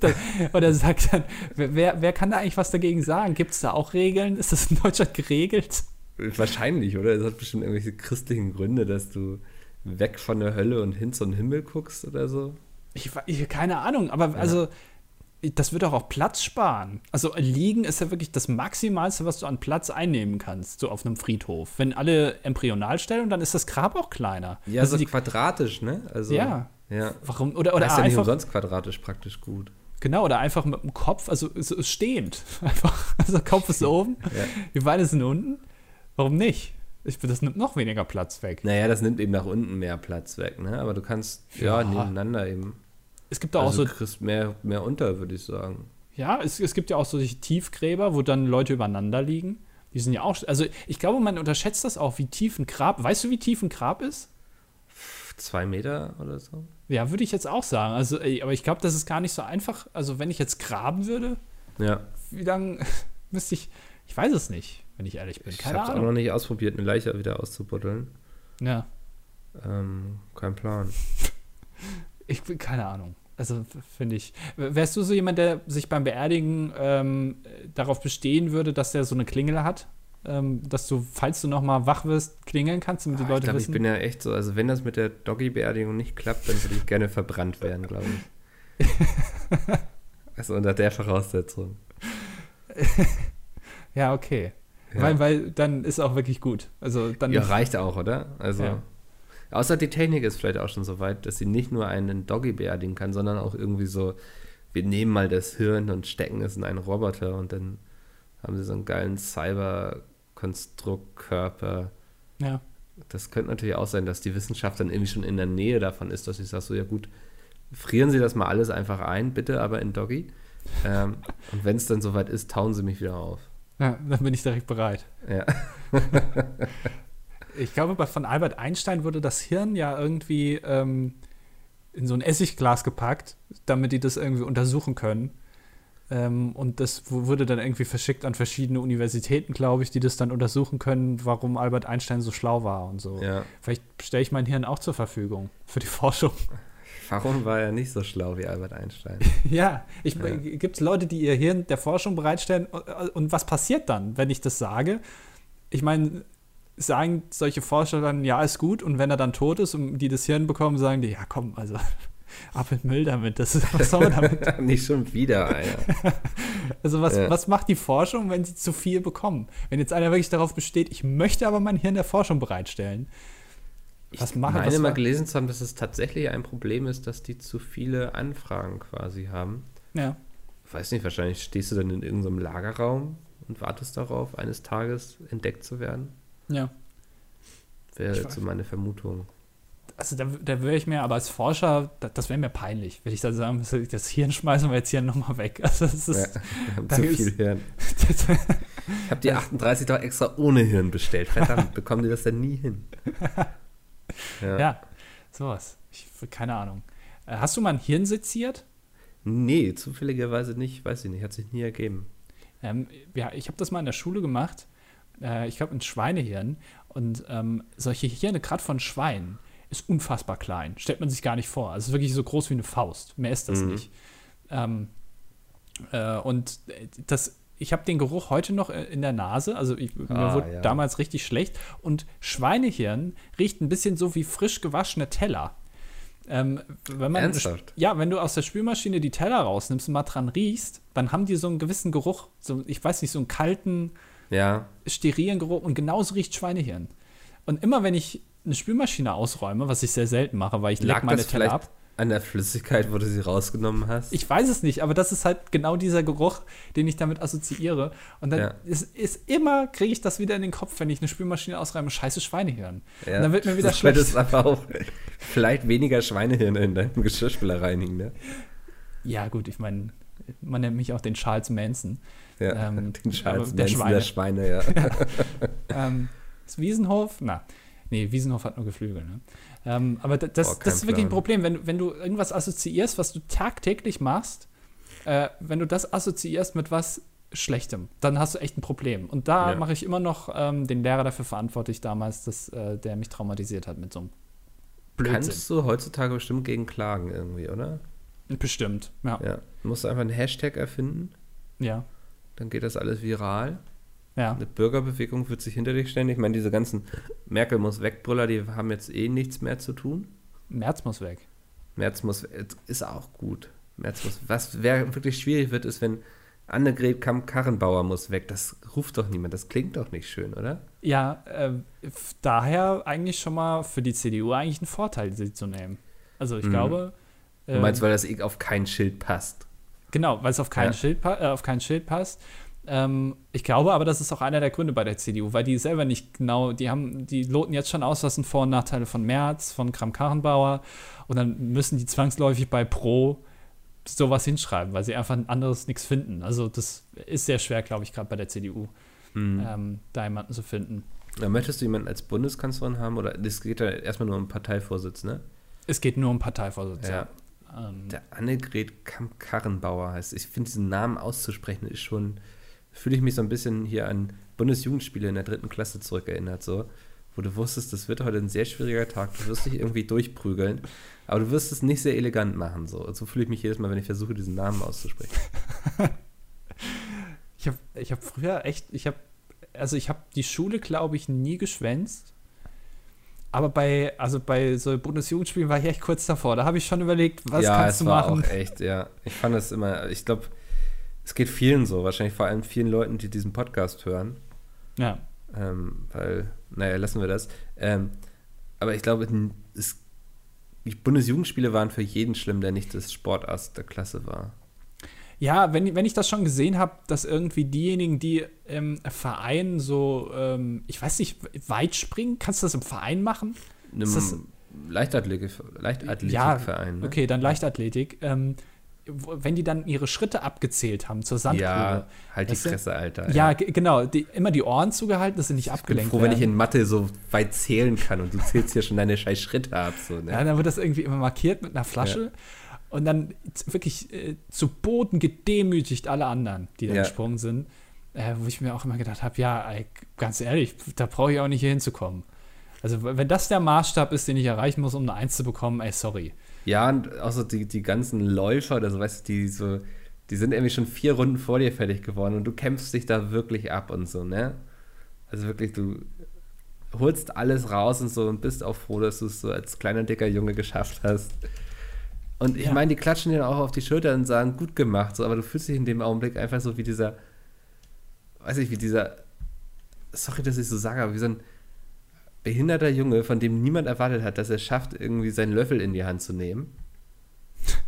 das, oder sagt dann, wer, wer kann da eigentlich was dagegen sagen? Gibt es da auch Regeln? Ist das in Deutschland geregelt? Wahrscheinlich, oder? Es hat bestimmt irgendwelche christlichen Gründe, dass du weg von der Hölle und hin zum Himmel guckst oder so. Ich, ich keine Ahnung, aber also das wird doch auch Platz sparen. Also liegen ist ja wirklich das Maximalste, was du an Platz einnehmen kannst, so auf einem Friedhof. Wenn alle Embryonalstellung, dann ist das Grab auch kleiner. Ja, also so die, quadratisch, ne? Also, Ja. Ja. warum oder oder ist ja nicht umsonst quadratisch praktisch gut. genau oder einfach mit dem Kopf, also so stehend, einfach also der Kopf ist oben, Ja. die Beine sind unten. Warum nicht? Ich, das nimmt noch weniger Platz weg. Naja, das nimmt eben nach unten mehr Platz weg, ne? Aber du kannst ja, Ja. nebeneinander eben. Es gibt da auch Also so du kriegst mehr, mehr unter, würde ich sagen. Ja, es, es gibt ja auch solche Tiefgräber, wo dann Leute übereinander liegen. Die sind ja auch. Also, ich glaube, man unterschätzt das auch, wie tief ein Grab. Weißt du, wie tief ein Grab ist? Zwei Meter oder so? Ja, würde ich jetzt auch sagen. Also, aber ich glaube, das ist gar nicht so einfach. Also, wenn ich jetzt graben würde, Ja. wie lange müsste ich. Ich weiß es nicht, wenn ich ehrlich bin. Ich Keine habe auch noch nicht ausprobiert, eine Leiche wieder auszubuddeln. Ja, Ähm, kein Plan. ich bin keine Ahnung. Also, finde ich. Wärst du so jemand, der sich beim Beerdigen ähm, äh, darauf bestehen würde, dass der so eine Klingel hat? Ähm, dass du, falls du noch mal wach wirst, klingeln kannst, damit die Ah, Leute ich glaube, ich wissen. bin ja echt so, also wenn das mit der Doggy-Beerdigung nicht klappt, dann würde ich gerne verbrannt werden, glaube ich. also unter der Voraussetzung. Ja, okay. Ja. Weil, weil dann ist auch wirklich gut. Also dann Ja, reicht auch, oder? Also, Ja. Außer die Technik ist vielleicht auch schon so weit, dass sie nicht nur einen Doggy beerdigen kann, sondern auch irgendwie so, wir nehmen mal das Hirn und stecken es in einen Roboter und dann haben sie so einen geilen Cyber-Konstruktkörper. ja. Das könnte natürlich auch sein, dass die Wissenschaft dann irgendwie schon in der Nähe davon ist, dass ich sage, so ja gut, frieren Sie das mal alles einfach ein, bitte, aber in Doggy. Ähm, und wenn es dann soweit ist, tauen Sie mich wieder auf. ja, dann bin ich direkt bereit. Ja. Ich glaube, von Albert Einstein wurde das Hirn ja irgendwie ähm, in so ein Essigglas gepackt, damit die das irgendwie untersuchen können. Ähm, und das wu- wurde dann irgendwie verschickt an verschiedene Universitäten, glaube ich, die das dann untersuchen können, warum Albert Einstein so schlau war und so. ja. Vielleicht stelle ich mein Hirn auch zur Verfügung für die Forschung. Warum war er nicht so schlau wie Albert Einstein? Ja, ich, Ja. gibt es Leute, die ihr Hirn der Forschung bereitstellen und, und was passiert dann, wenn ich das sage? Ich meine, sagen solche Forscher dann, ja, ist gut und wenn er dann tot ist und die das Hirn bekommen, sagen die, ja komm, also ab in Müll damit, das ist, was soll man damit? nicht schon wieder einer. Also was, Ja. was macht die Forschung, wenn sie zu viel bekommen? Wenn jetzt einer wirklich darauf besteht, ich möchte aber mein Hirn der Forschung bereitstellen, was Ich machen meine was mal gelesen zu haben, dass es tatsächlich ein Problem ist, dass die zu viele Anfragen quasi haben. Ja, weiß nicht, wahrscheinlich stehst du dann in irgendeinem Lagerraum und wartest darauf, eines Tages entdeckt zu werden. Ja. Wäre so meine Vermutung. Also da, da wäre ich mir, aber als Forscher, da, das wäre mir peinlich, wenn ich da sagen müsste, das Hirn schmeißen wir jetzt hier nochmal weg. Also das Ja, ist, wir haben zu ist- viel Hirn. Ich habe die 38 doch extra ohne Hirn bestellt. Verdammt, bekommen die das denn nie hin? Ja. ja, sowas. Ich, keine Ahnung. Äh, Hast du mal ein Hirn seziert? Nee, zufälligerweise nicht, weiß ich nicht, hat sich nie ergeben. Ähm, ja, ich habe das mal in der Schule gemacht. Äh, ich glaube, ein Schweinehirn. Und ähm, solche Hirne, gerade von Schweinen, ist unfassbar klein. Stellt man sich gar nicht vor. Also es ist wirklich so groß wie eine Faust. Mehr ist das Mhm. nicht. Ähm, äh, und äh, das, ich habe den Geruch heute noch äh, in der Nase. Also ich, mir Ah, wurde ja. damals richtig schlecht. Und Schweinehirn riecht ein bisschen so wie frisch gewaschene Teller. Ähm, wenn man Ernsthaft? ja, wenn du aus der Spülmaschine die Teller rausnimmst und mal dran riechst, dann haben die so einen gewissen Geruch, so, ich weiß nicht, so einen kalten, Ja, sterilen Geruch und genauso riecht Schweinehirn. Und immer wenn ich eine Spülmaschine ausräume, was ich sehr selten mache, weil ich lag meine das Teller ab. An der Flüssigkeit, wo du sie rausgenommen hast? Ich weiß es nicht, aber das ist halt genau dieser Geruch, den ich damit assoziiere. Und dann Ja. ist, ist immer, kriege ich das wieder in den Kopf, wenn ich eine Spülmaschine ausreibe, scheiße Schweinehirn. Ja. Und dann wird mir wieder das schlecht. es aber auch vielleicht weniger Schweinehirne in deinem Geschirrspüler reinigen, ne? Ja, gut, ich meine, man nennt mich auch den Charles Manson. Ja, Ähm, den Charles der Manson Schweine. der Schweine, ja. ähm, ist Wiesenhof? Na, nee, Wiesenhof hat nur Geflügel. Ne? Ähm, aber da- das, kein das ist wirklich ein. Problem, wenn, wenn du irgendwas assoziierst, was du tagtäglich machst, äh, wenn du das assoziierst mit was Schlechtem, dann hast du echt ein Problem. Und da Ja. mache ich immer noch ähm, den Lehrer dafür verantwortlich damals, dass, äh, der mich traumatisiert hat mit so einem Blödsinn. Kannst du heutzutage bestimmt gegen klagen irgendwie, oder? Bestimmt, ja. Ja. Du musst einfach einen Hashtag erfinden, Ja, dann geht das alles viral. ja. Eine Bürgerbewegung wird sich hinter dich stellen. Ich meine, diese ganzen Merkel muss wegbrüller, die haben jetzt eh nichts mehr zu tun. Merz muss weg. Merz muss, ist auch gut. Merz muss, was wer wirklich schwierig wird, ist, wenn Annegret Kamm-Karrenbauer muss weg. Das ruft doch niemand. Das klingt doch nicht schön, oder? Ja, äh, daher eigentlich schon mal für die CDU eigentlich ein Vorteil, sie zu nehmen. Also ich Mhm. glaube. Du äh, meinst, weil das eh auf kein Schild passt. Genau, weil es auf kein, Ja. Schild, äh, auf kein Schild passt. Ähm, ich glaube aber, das ist auch einer der Gründe bei der CDU, weil die selber nicht genau, die haben, die loten jetzt schon aus, was sind Vor- und Nachteile von Merz, von Kram-Karrenbauer und dann müssen die zwangsläufig bei Pro sowas hinschreiben, weil sie einfach ein anderes nichts finden. Also das ist sehr schwer, glaube ich, gerade bei der CDU, Mhm. ähm, da jemanden zu finden. Ja, möchtest du jemanden als Bundeskanzlerin haben? Oder das geht ja erstmal nur um Parteivorsitz, ne? Es geht nur um Parteivorsitz. Ja. Ähm, Der Annegret Kamm-Karrenbauer heißt. Ich finde, diesen Namen auszusprechen ist schon. Fühle ich mich so ein bisschen hier an Bundesjugendspiele in der dritten Klasse zurückerinnert, so. Wo du wusstest, das wird heute ein sehr schwieriger Tag. Du wirst dich irgendwie durchprügeln. Aber du wirst es nicht sehr elegant machen, so. So fühle ich mich jedes Mal, wenn ich versuche, diesen Namen auszusprechen. Ich habe ich hab früher echt, ich habe, also ich habe die Schule, glaube ich, nie geschwänzt. Aber bei, also bei so Bundesjugendspielen war ich echt kurz davor. Da habe ich schon überlegt, was ja, kannst es du war machen. auch echt, ja. Ich fand es immer, ich glaube, es geht vielen so. Wahrscheinlich vor allem vielen Leuten, die diesen Podcast hören. Ja, Ähm, weil, naja, lassen wir das. Ähm, aber ich glaube, es, die Bundesjugendspiele waren für jeden schlimm, der nicht das Sportast der Klasse war. Ja wenn, wenn ich das schon gesehen habe, dass irgendwie diejenigen, die im Verein so, ähm, ich weiß nicht, weit springen, kannst du das im Verein machen? Einem Leichtathletik, Leichtathletikverein. ne? Okay, dann Leichtathletik. Ähm, wenn die dann ihre Schritte abgezählt haben zur Sandgrube. Ja, halt die? Fresse, Alter. Ja, ge- genau. Die, immer die Ohren zugehalten, dass sie nicht ich bin abgelenkt froh, wenn ich werden. in Mathe so weit zählen kann und du zählst hier schon deine scheiß Schritte ab. So, ne? Ja, dann wird das irgendwie immer markiert mit einer Flasche und dann wirklich äh, zu Boden gedemütigt alle anderen, die da Ja. gesprungen sind. Äh, wo ich mir auch immer gedacht habe, ja, ey, ganz ehrlich, da brauche ich auch nicht hier hinzukommen. Also wenn das der Maßstab ist, den ich erreichen muss, um eine Eins zu bekommen, ey, sorry. Ja, und auch so die, die ganzen Läufer, also weißt du, die so, die sind irgendwie schon vier Runden vor dir fertig geworden und du kämpfst dich da wirklich ab und so, ne? Also wirklich, du holst alles raus und so und bist auch froh, dass du es so als kleiner, dicker Junge geschafft hast. Und ich Ja. meine, die klatschen dir auch auf die Schulter und sagen, gut gemacht, so, aber du fühlst dich in dem Augenblick einfach so wie dieser, weiß ich, wie dieser, sorry, dass ich so sage, aber wie so ein behinderter Junge, von dem niemand erwartet hat, dass er schafft, irgendwie seinen Löffel in die Hand zu nehmen.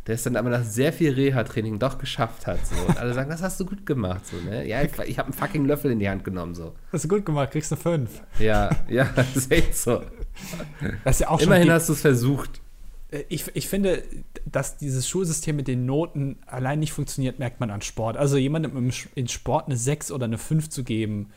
Der es dann aber nach sehr viel Reha-Training doch geschafft hat. So. Und alle sagen, das hast du gut gemacht. So, ne? Ja, ich, ich habe einen fucking Löffel in die Hand genommen. So. Hast du gut gemacht, kriegst du fünf. Ja, ja, das ist echt so. Das ist ja auch Immerhin hast du es versucht. Äh, Ich, ich finde, dass dieses Schulsystem mit den Noten allein nicht funktioniert, merkt man an Sport. Also jemandem in Sport eine 6 oder eine 5 zu geben,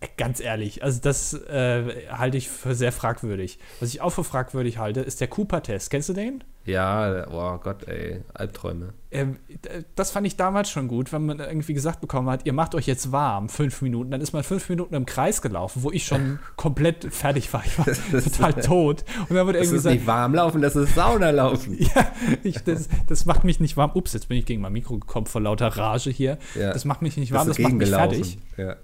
äh, ganz ehrlich, also das äh, halte ich für sehr fragwürdig. Was ich auch für fragwürdig halte, ist der Cooper-Test. Kennst du den? Ja, oh Gott, ey, Albträume. Ähm, d- das fand ich damals schon gut, wenn man irgendwie gesagt bekommen hat, ihr macht euch jetzt warm, fünf Minuten. Dann ist man fünf Minuten im Kreis gelaufen, wo ich schon komplett fertig war. Ich war total tot. Und dann wurde Das irgendwie ist gesagt, nicht warm laufen, das ist Sauna laufen. Ja, ich, das, das macht mich nicht warm. Ups, jetzt bin ich gegen mein Mikro gekommen vor lauter Rage hier. Ja. Das macht mich nicht warm, du das macht mich fertig. Ja.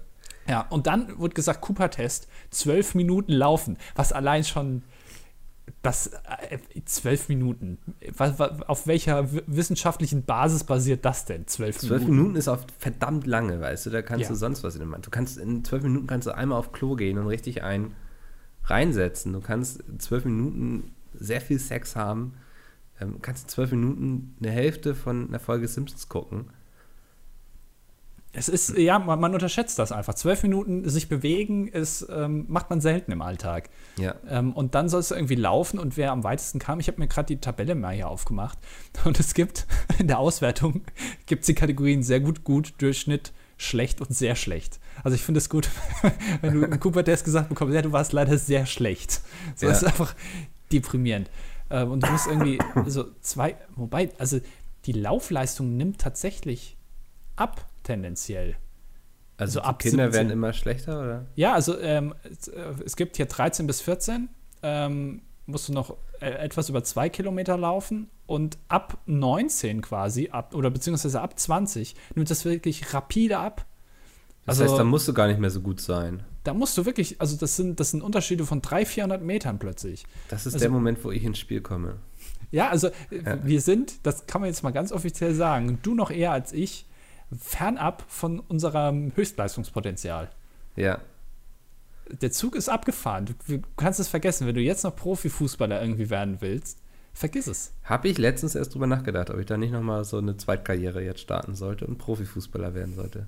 Ja, und dann wurde gesagt, Cooper-Test, zwölf Minuten laufen, was allein schon das äh, zwölf Minuten. Auf welcher wissenschaftlichen Basis basiert das denn? Zwölf Zwölf Minuten. Minuten ist oft verdammt lange, weißt du, da kannst Ja. du sonst was in dem. Du kannst in zwölf Minuten kannst du einmal auf Klo gehen und richtig einen reinsetzen. Du kannst in zwölf Minuten sehr viel Sex haben ähm, kannst zwölf Minuten eine Hälfte von einer Folge Simpsons gucken. Es ist, ja, man, man unterschätzt das einfach. Zwölf Minuten sich bewegen, ist, ähm, macht man selten im Alltag. Ja. Ähm, und dann soll es irgendwie laufen und wer am weitesten kam, ich habe mir gerade die Tabelle mal hier aufgemacht. Und es gibt in der Auswertung gibt die Kategorien sehr gut, gut, Durchschnitt, schlecht und sehr schlecht. Also ich finde es gut, wenn du einen Cooper-Test gesagt bekommst, ja, du warst leider sehr schlecht. So Ja. ist einfach deprimierend. Ähm, und du musst irgendwie so zwei, wobei, also die Laufleistung nimmt tatsächlich ab, tendenziell. Also So die ab Kinder 17. werden immer schlechter, oder? Ja, also ähm, es, äh, es gibt hier 13 bis 14, ähm, musst du noch äh, etwas über zwei Kilometer laufen und ab 19 quasi, ab, oder beziehungsweise ab 20, nimmt das wirklich rapide ab. Das Also- heißt, da musst du gar nicht mehr so gut sein. Da musst du wirklich, also das sind, das sind Unterschiede von 300, 400 Metern plötzlich. Das ist Also- der Moment, wo ich ins Spiel komme. Ja, also äh, Ja. wir sind, das kann man jetzt mal ganz offiziell sagen, du noch eher als ich, fernab von unserem Höchstleistungspotenzial. Ja. Der Zug ist abgefahren. Du, kannst es vergessen. Wenn du jetzt noch Profifußballer irgendwie werden willst, vergiss es. Habe ich letztens erst drüber nachgedacht, ob ich da nicht nochmal so eine Zweitkarriere jetzt starten sollte und Profifußballer werden sollte.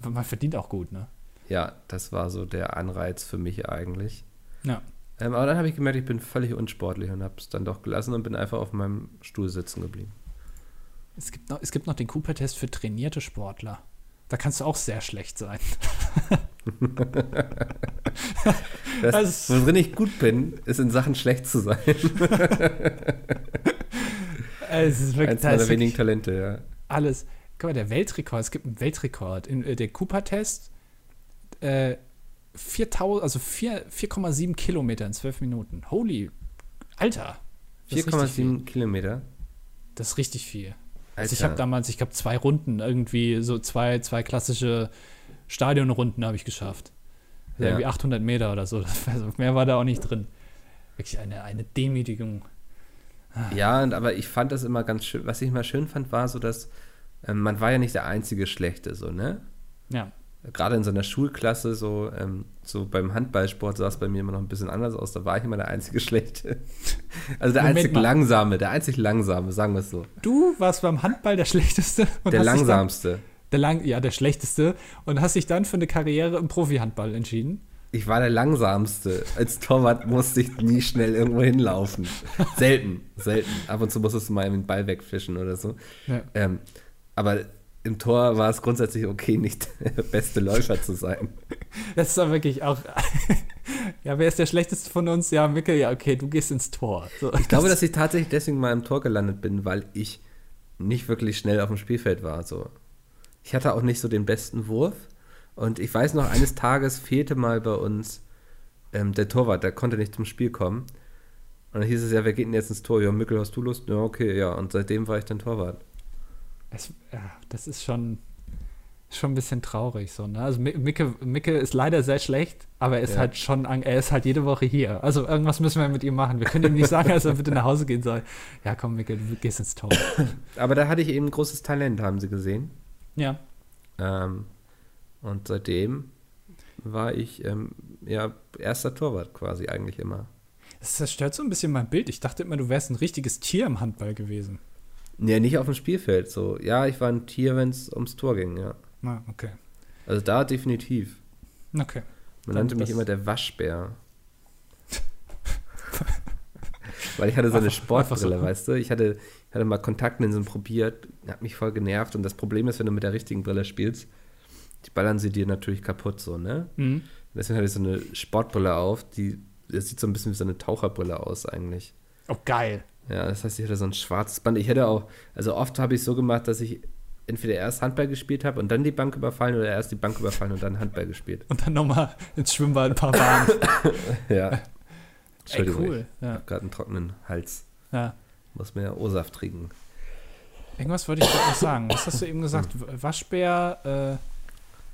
Man verdient auch gut, ne? Ja, das war so der Anreiz für mich eigentlich. Ja. Ähm, aber dann habe ich gemerkt, ich bin völlig unsportlich und habe es dann doch gelassen und bin einfach auf meinem Stuhl sitzen geblieben. Es gibt noch, es gibt noch den Cooper-Test für trainierte Sportler. Da kannst du auch sehr schlecht sein. Das, Also- worin ich gut bin, ist in Sachen schlecht zu sein. Es ist wirklich, Eins meiner wenigen Talente, ja. alles. Guck mal, der Weltrekord, es gibt einen Weltrekord. In, äh, der Cooper-Test, äh, 4000, also vier- 4,7 Kilometer in 12 Minuten. Holy, Alter. Das ist richtig viel. 4,7 Kilometer. Das ist richtig viel. Also ich habe damals, ich glaube, zwei Runden, irgendwie so zwei, zwei klassische Stadionrunden habe ich geschafft. Also Ja. Irgendwie 800 Meter oder so. Also mehr war da auch nicht drin. Wirklich eine, eine Demütigung. Ja, und, aber ich fand das immer ganz schön. Was ich mal schön fand, war so, dass ähm, man war ja nicht der einzige Schlechte, so, ne? Ja. Gerade in so einer Schulklasse, so, ähm, so beim Handballsport sah es bei mir immer noch ein bisschen anders aus. Da war ich immer der einzige Schlechte. Also der Moment einzig mal. Langsame, der einzig Langsame, sagen wir es so. Du warst beim Handball der Schlechteste. Und Der Langsamste. Dann, der lang, ja, der Schlechteste. Und hast dich dann für eine Karriere im Profi-Handball entschieden. Ich war der Langsamste. Als Torwart musste ich nie schnell irgendwo hinlaufen. Selten, selten. Ab und zu musstest du mal den Ball wegfischen oder so. Ja. Ähm, aber im Tor war es grundsätzlich okay, nicht der beste Läufer zu sein. Das ist doch wirklich auch. ja, wer ist der Schlechteste von uns? Ja, Mickel, ja, okay, du gehst ins Tor. So, Ich glaube, dass ich tatsächlich deswegen mal im Tor gelandet bin, weil ich nicht wirklich schnell auf dem Spielfeld war. So. Ich hatte auch nicht so den besten Wurf. Und ich weiß noch, eines Tages fehlte mal bei uns ähm, der Torwart, der konnte nicht zum Spiel kommen. Und dann hieß es ja, wer geht denn jetzt ins Tor? Ja, Mickel, hast du Lust? Ja, okay, ja. Und seitdem war ich dann Torwart. Es, ja, das ist schon, schon ein bisschen traurig so, ne? Also Mi- Micke, Micke ist leider sehr schlecht, aber er ist Ja. halt schon, er ist halt jede Woche hier. Also irgendwas müssen wir mit ihm machen. Wir können ihm nicht sagen, dass er bitte nach Hause gehen soll. Ja, komm, Micke, du gehst ins Tor. Aber da hatte ich eben großes Talent, haben sie gesehen. Ja. Ähm, und seitdem war ich ähm, ja erster Torwart quasi eigentlich immer. Das zerstört so ein bisschen mein Bild. Ich dachte immer, du wärst ein richtiges Tier im Handball gewesen. Ja, nicht auf dem Spielfeld. So, ja, ich war ein Tier, wenn es ums Tor ging, ja. Na, okay. Also da definitiv. Okay. Man nannte mich immer der Waschbär. Weil ich hatte so eine Einfach- Sportbrille, einfach so. weißt du? Ich hatte, ich hatte mal Kontaktlinsen probiert, hat mich voll genervt. Und das Problem ist, wenn du mit der richtigen Brille spielst, die ballern sie dir natürlich kaputt, so, ne? Mhm. Deswegen hatte ich so eine Sportbrille auf, die das sieht so ein bisschen wie so eine Taucherbrille aus eigentlich. Oh, geil. Ja, das heißt, ich hatte so ein schwarzes Band. Ich hätte auch, also oft habe ich so gemacht, dass ich entweder erst Handball gespielt habe und dann die Bank überfallen oder erst die Bank überfallen und dann Handball gespielt. Und dann nochmal ins Schwimmbad ein paar Bahnen. Ja. Ey, Entschuldigung, cool. ich Ja. habe gerade einen trockenen Hals. ja. Muss mehr O-Saft trinken. Irgendwas wollte ich gerade noch sagen. Was hast du eben gesagt? Waschbär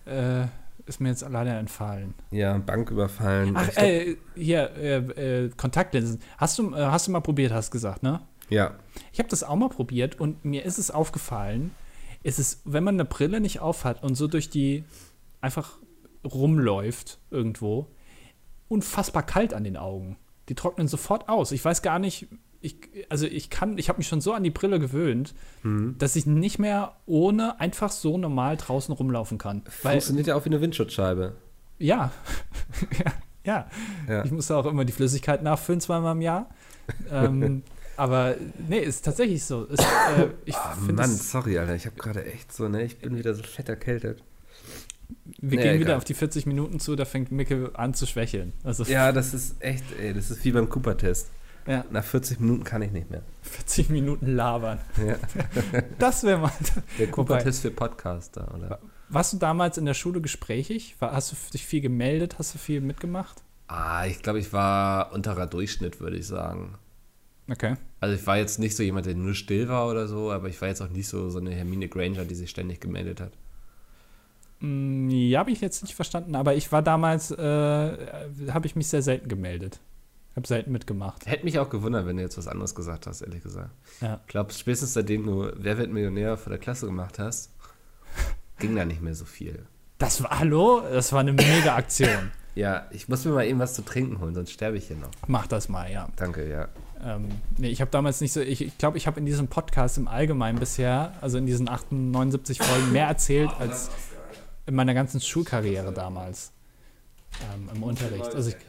äh, äh, ist mir jetzt leider entfallen. Ja, Bank überfallen. Ach, äh, hier, äh, äh, Kontaktlinsen. Hast du, äh, hast du mal probiert, hast gesagt, ne? ja, Ich habe das auch mal probiert und mir ist es aufgefallen, ist es, wenn man eine Brille nicht aufhat und so durch die einfach rumläuft irgendwo, unfassbar kalt an den Augen. Die trocknen sofort aus. Ich weiß gar nicht, ich, also ich kann, ich habe mich schon so an die Brille gewöhnt, Mhm. dass ich nicht mehr ohne einfach so normal draußen rumlaufen kann. Weil, Funktioniert ja auch wie eine Windschutzscheibe. ja, ja, ja. Ich muss auch immer die Flüssigkeit nachfüllen, zweimal im Jahr. ähm, aber nee, ist tatsächlich so. Ist, äh, ich Oh, Mann, sorry, Alter. Ich habe gerade echt so, ne? Ich bin wieder so fett erkältet. wir Nee, gehen egal. wieder auf die 40 Minuten zu, da fängt Micke an zu schwächeln. Also Ja, das ist echt, ey, das ist wie beim Cooper-Test. Ja, Nach 40 Minuten kann ich nicht mehr. 40 Minuten labern. Ja. Das wäre mal. Der Cooper-Test für Podcaster, oder? Warst du damals in der Schule gesprächig? War, hast du dich viel gemeldet? Hast du viel mitgemacht? Ah, ich glaube, ich war unterer Durchschnitt, würde ich sagen. Okay. Also ich war jetzt nicht so jemand, der nur still war oder so, aber ich war jetzt auch nicht so, so eine Hermine Granger, die sich ständig gemeldet hat. Mm, Ja, habe ich jetzt nicht verstanden, aber ich war damals, äh, habe ich mich sehr selten gemeldet. Habe selten mitgemacht. Hätte mich auch gewundert, wenn du jetzt was anderes gesagt hast, ehrlich gesagt. Ja. Ich glaube, spätestens seitdem du Wer wird Millionär vor der Klasse gemacht hast, ging da nicht mehr so viel. Das war, hallo? Das war eine mega Aktion. Ja, ich muss mir mal eben was zu trinken holen, sonst sterbe ich hier noch. Mach das mal, ja. Danke, ja. Ähm, nee, ich habe damals nicht so, ich glaube, ich, glaub, ich habe in diesem Podcast im Allgemeinen bisher, also in diesen 78 Folgen, mehr erzählt als in meiner ganzen Schulkarriere damals ähm, im Unterricht. Also ich, ich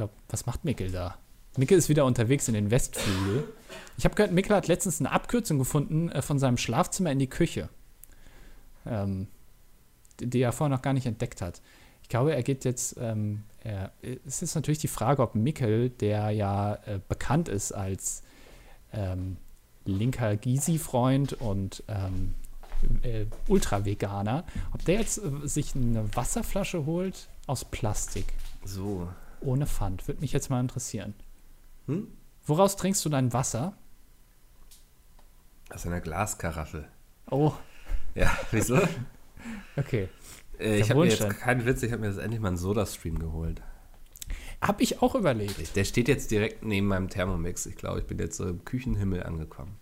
glaube, was macht Mikkel da? Mikkel ist wieder unterwegs in den Westflügel. Ich habe gehört, Mikkel hat letztens eine Abkürzung gefunden äh, von seinem Schlafzimmer in die Küche, ähm, die, die er vorher noch gar nicht entdeckt hat. Ich glaube, er geht jetzt, ähm, er, es ist natürlich die Frage, ob Mikkel, der ja äh, bekannt ist als ähm, linker Gysi-Freund und ähm, äh, Ultra-Veganer, ob der jetzt äh, sich eine Wasserflasche holt aus Plastik, So. Ohne Pfand. Würde mich jetzt mal interessieren. Hm? Woraus trinkst du dein Wasser? Aus einer Glaskaraffe. Oh, Ja, wieso? okay. äh, ich habe mir jetzt keinen Witz, ich habe mir jetzt endlich mal einen Soda-Stream geholt. Hab ich auch überlegt. Der steht jetzt direkt neben meinem Thermomix. Ich glaube, ich bin jetzt so im Küchenhimmel angekommen.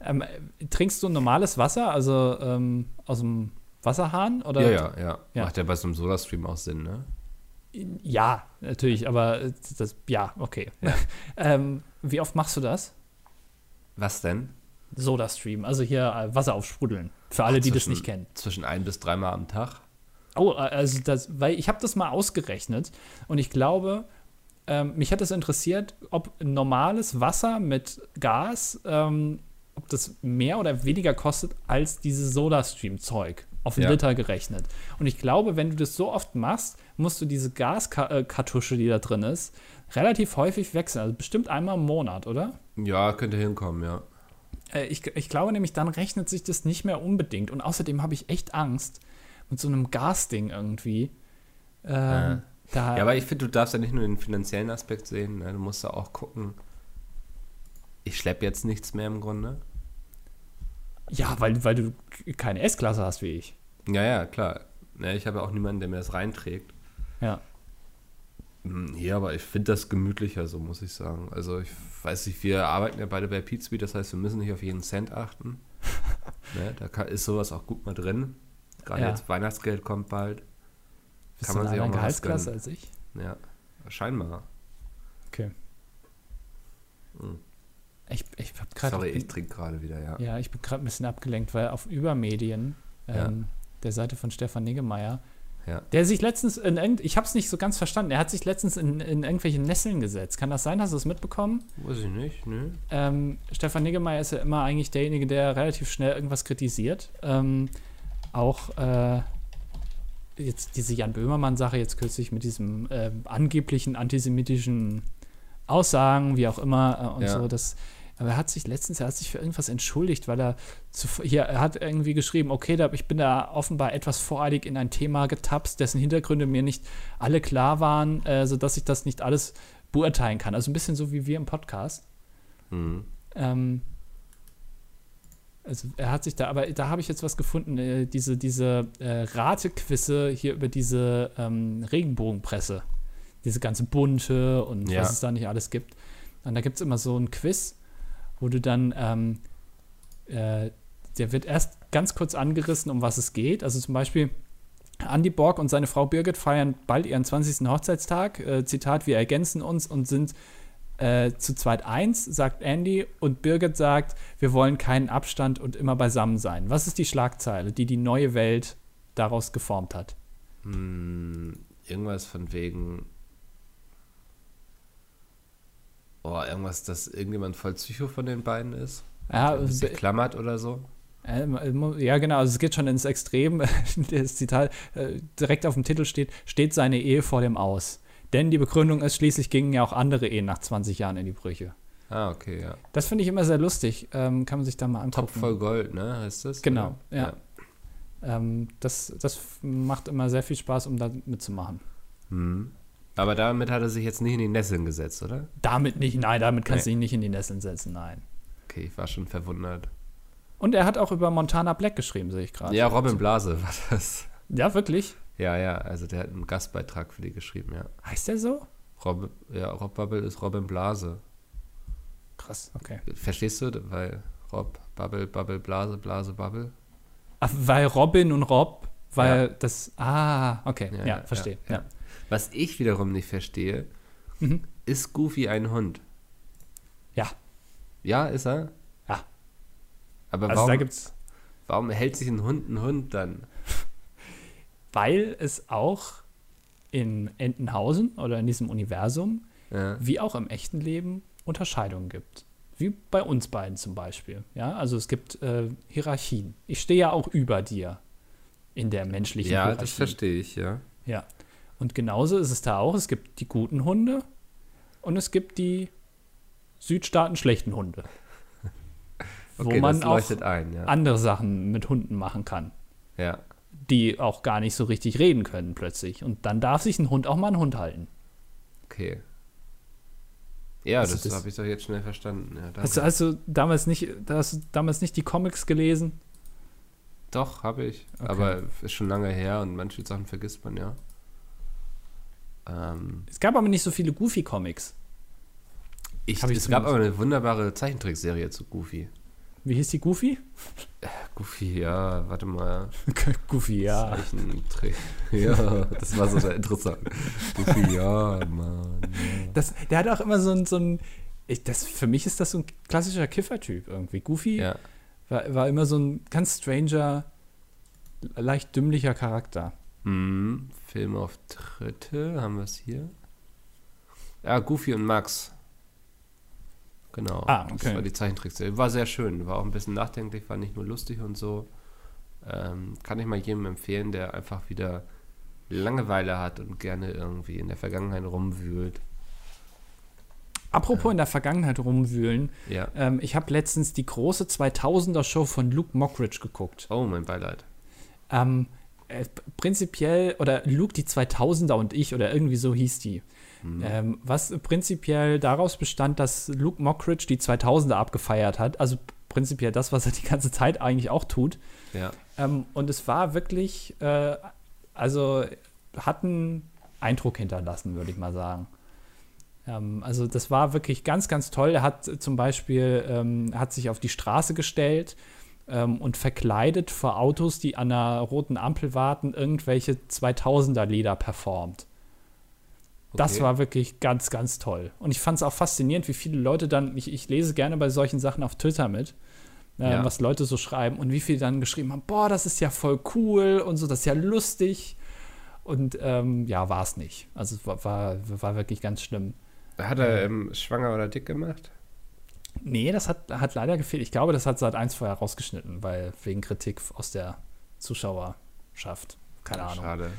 Ähm, äh, trinkst du normales Wasser, also ähm, aus dem Wasserhahn? Oder? Ja, ja, ja, Ja. Macht ja bei so einem Soda-Stream auch Sinn, ne? Ja, natürlich, aber äh, das, ja, okay. Ja. ähm, wie oft machst du das? Was denn? Soda-Stream, also hier äh, Wasser aufsprudeln. Für alle, die das Zwischen- nicht kennen. Zwischen ein bis dreimal am Tag. Oh, äh, also das, weil ich habe das mal ausgerechnet und ich glaube, ähm, mich hat das interessiert, ob normales Wasser mit Gas, ähm, ob das mehr oder weniger kostet als dieses Soda-Stream-Zeug. Auf einen Ja. Liter gerechnet. Und ich glaube, wenn du das so oft machst, musst du diese Gaskartusche, die da drin ist, relativ häufig wechseln. Also bestimmt einmal im Monat, oder? Ja, könnte hinkommen, ja. Äh, ich, ich glaube nämlich, dann rechnet sich das nicht mehr unbedingt. Und außerdem habe ich echt Angst mit so einem Gasding irgendwie. Ähm, Ja. da, Ja, aber ich finde, du darfst ja nicht nur den finanziellen Aspekt sehen. Ne? Du musst ja auch gucken. Ich schleppe jetzt nichts mehr im Grunde. ja, weil, weil du keine S-Klasse hast wie ich. Ja, ja, klar. Ne, ich habe ja auch niemanden, der mir das reinträgt. Ja. Hm, Ja, aber ich finde das gemütlicher, so muss ich sagen. Also ich weiß nicht, wir arbeiten ja beide bei Pizza, das heißt, wir müssen nicht auf jeden Cent achten. ne, da kann, ist sowas auch gut mal drin. Gerade Ja. jetzt Weihnachtsgeld kommt bald. Bist Kann du man in sich einer auch mal was Gehaltsklasse als ich? Ja, scheinbar. Okay. Hm. Ich, ich hab grad, Sorry, bin, ich trinke gerade wieder, ja. Ja, ich bin gerade ein bisschen abgelenkt, weil auf Übermedien, Ja. Der Seite von Stefan Niggemeier, Ja. der sich letztens in irgend, ich habe es nicht so ganz verstanden, er hat sich letztens in, in irgendwelche Nesseln gesetzt. Kann das sein? Hast du es mitbekommen? Weiß ich nicht, ne? Ähm, Stefan Niggemeier ist ja immer eigentlich derjenige, der relativ schnell irgendwas kritisiert. Ähm, auch äh, jetzt diese Jan Böhmermann-Sache jetzt kürzlich mit diesem äh, angeblichen antisemitischen Aussagen, wie auch immer äh, und Ja. so. Das, aber er hat sich letztens, er hat sich für irgendwas entschuldigt, weil er zuvor, hier, er hat irgendwie geschrieben, okay, da, ich bin da offenbar etwas voreilig in ein Thema getapst, dessen Hintergründe mir nicht alle klar waren, äh, sodass ich das nicht alles beurteilen kann. Also ein bisschen so wie wir im Podcast. Mhm. Ähm, also er hat sich da, aber da habe ich jetzt was gefunden, äh, diese, diese äh, Ratequizze hier über diese ähm, Regenbogenpresse. Diese ganze bunte und Ja. was es da nicht alles gibt. Und da gibt es immer so ein Quiz, wo du dann, ähm, äh, der wird erst ganz kurz angerissen, um was es geht. Also zum Beispiel, Andy Borg und seine Frau Birgit feiern bald ihren 20. Hochzeitstag. Äh, Zitat, wir ergänzen uns und sind äh, zu zweit eins, sagt Andy, und Birgit sagt, wir wollen keinen Abstand und immer beisammen sein. Was ist die Schlagzeile, die die neue Welt daraus geformt hat? Hm, irgendwas von wegen. Oh, irgendwas, dass irgendjemand voll Psycho von den beiden ist. Ja, bisschen be- klammert oder so. Äh, mu- Ja, genau, also es geht schon ins Extrem. Das Zitat äh, direkt auf dem Titel steht, steht seine Ehe vor dem Aus. Denn die Begründung ist, schließlich gingen ja auch andere Ehen nach 20 Jahren in die Brüche. Ah, okay, ja. Das finde ich immer sehr lustig. Ähm, kann man sich da mal angucken. Top voll Gold, ne? Heißt das? Genau, oder? ja. Ähm, das, das macht immer sehr viel Spaß, um da mitzumachen. Hm. Aber damit hat er sich jetzt nicht in die Nesseln gesetzt, oder? Damit nicht, nein, damit kannst du Nee. ihn nicht in die Nesseln setzen, nein. Okay, ich war schon verwundert. Und er hat auch über Montana Black geschrieben, sehe ich gerade. Ja, Robin Blase war das. Ja, wirklich? Ja, ja, also der hat einen Gastbeitrag für die geschrieben, ja. Heißt der so? Rob, ja, Rob Bubble ist Robin Blase. Krass, okay. Verstehst du? Weil Rob, Bubble, Bubble, Blase, Blase, Bubble. Ach, weil Robin und Rob, weil Ja. das. Ah, okay. Ja, Ja, ja, verstehe. Ja, Was ich wiederum nicht verstehe, Mhm. ist Goofy ein Hund? ja. Ja, ist er? Ja. Aber Also da warum, gibt's. warum hält sich ein Hund ein Hund dann? Weil es auch in Entenhausen oder in diesem Universum, Ja. wie auch im echten Leben, Unterscheidungen gibt. Wie bei uns beiden zum Beispiel. Ja, also es gibt äh, Hierarchien. Ich stehe ja auch über dir in der menschlichen Ja, Hierarchie. das verstehe ich, ja. Ja. Und genauso ist es da auch. Es gibt die guten Hunde und es gibt die Südstaaten schlechten Hunde. wo Okay, man das auch ein, ja. andere Sachen mit Hunden machen kann, Ja, die auch gar nicht so richtig reden können plötzlich. Und dann darf sich ein Hund auch mal einen Hund halten. okay. Ja, Also das, das- habe ich doch jetzt schnell verstanden. Ja. Hast du, du damals nicht, hast du damals nicht die Comics gelesen? Doch, habe ich. Okay. Aber ist schon lange her und manche Sachen vergisst man, ja. Ähm, Es gab aber nicht so viele Goofy-Comics. ich, ich es gab aber eine wunderbare Zeichentrickserie zu Goofy. Wie hieß die Goofy? Goofy, ja, warte mal. Goofy, ja. Zeichentrick. Ja, das war so sehr interessant. Goofy, ja, Mann. Ja. Das, der hat auch immer so ein, so ein ich, das, für mich ist das so ein klassischer Kiffer-Typ irgendwie. Goofy ja. war, war immer so ein ganz stranger, leicht dümmlicher Charakter. Mhm. Filmauftritte, haben wir es hier? Ja, Goofy und Max. Genau. Ah, Das okay. war die Zeichentrickserie. War sehr schön, war auch ein bisschen nachdenklich, war nicht nur lustig und so. Ähm, kann ich mal jedem empfehlen, der einfach wieder Langeweile hat und gerne irgendwie in der Vergangenheit rumwühlt. Apropos in der Vergangenheit rumwühlen, Ja. ähm, ich habe letztens die große 2000er-Show von Luke Mockridge geguckt. Oh, mein Beileid. Ähm, äh, prinzipiell, oder Luke die 2000er und ich, oder irgendwie so hieß die. Mhm. Ähm, was prinzipiell daraus bestand, dass Luke Mockridge die 2000er abgefeiert hat. Also prinzipiell das, was er die ganze Zeit eigentlich auch tut. Ja. Ähm, und es war wirklich, äh, also hat einen Eindruck hinterlassen, würde ich mal sagen. Ähm, also das war wirklich ganz, ganz toll. Er hat zum Beispiel, ähm, hat sich auf die Straße gestellt ähm, und verkleidet vor Autos, die an einer roten Ampel warten, irgendwelche 2000er-Lieder performt. Das Okay. war wirklich ganz, ganz toll. Und ich fand es auch faszinierend, wie viele Leute dann, ich, ich lese gerne bei solchen Sachen auf Twitter mit, äh, Ja. was Leute so schreiben und wie viele dann geschrieben haben, boah, das ist ja voll cool und so, das ist ja lustig. Und ähm, ja, war es nicht. Also es war, war, war wirklich ganz schlimm. Hat er ähm, schwanger oder dick gemacht? Nee, das hat, hat leider gefehlt. Ich glaube, das hat seit eins vorher rausgeschnitten, weil wegen Kritik aus der Zuschauerschaft. Keine Ahnung. Schade.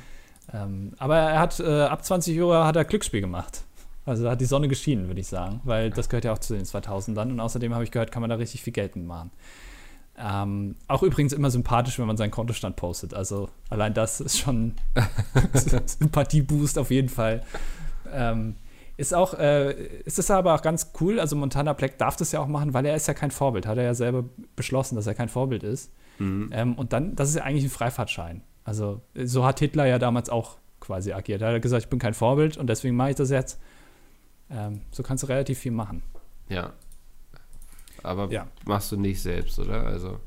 Ähm, aber er hat äh, ab 20 Uhr hat er Glücksspiel gemacht. Also da hat die Sonne geschienen, würde ich sagen, weil das gehört ja auch zu den 2000ern und außerdem habe ich gehört, kann man da richtig viel Geld mitmachen. Ähm, auch übrigens immer sympathisch, wenn man seinen Kontostand postet. Also allein das ist schon Sympathieboost auf jeden Fall. Ähm, ist auch, äh, ist es aber auch ganz cool. Also Montana Black darf das ja auch machen, weil er ist ja kein Vorbild. Hat er ja selber beschlossen, dass er kein Vorbild ist. Mhm. Ähm, und dann, das ist ja eigentlich ein Freifahrtschein. Also, so hat Hitler ja damals auch quasi agiert. Er hat gesagt, ich bin kein Vorbild und deswegen mache ich das jetzt. Ähm, so kannst du relativ viel machen. Ja. Aber Ja. machst du nicht selbst, oder? Also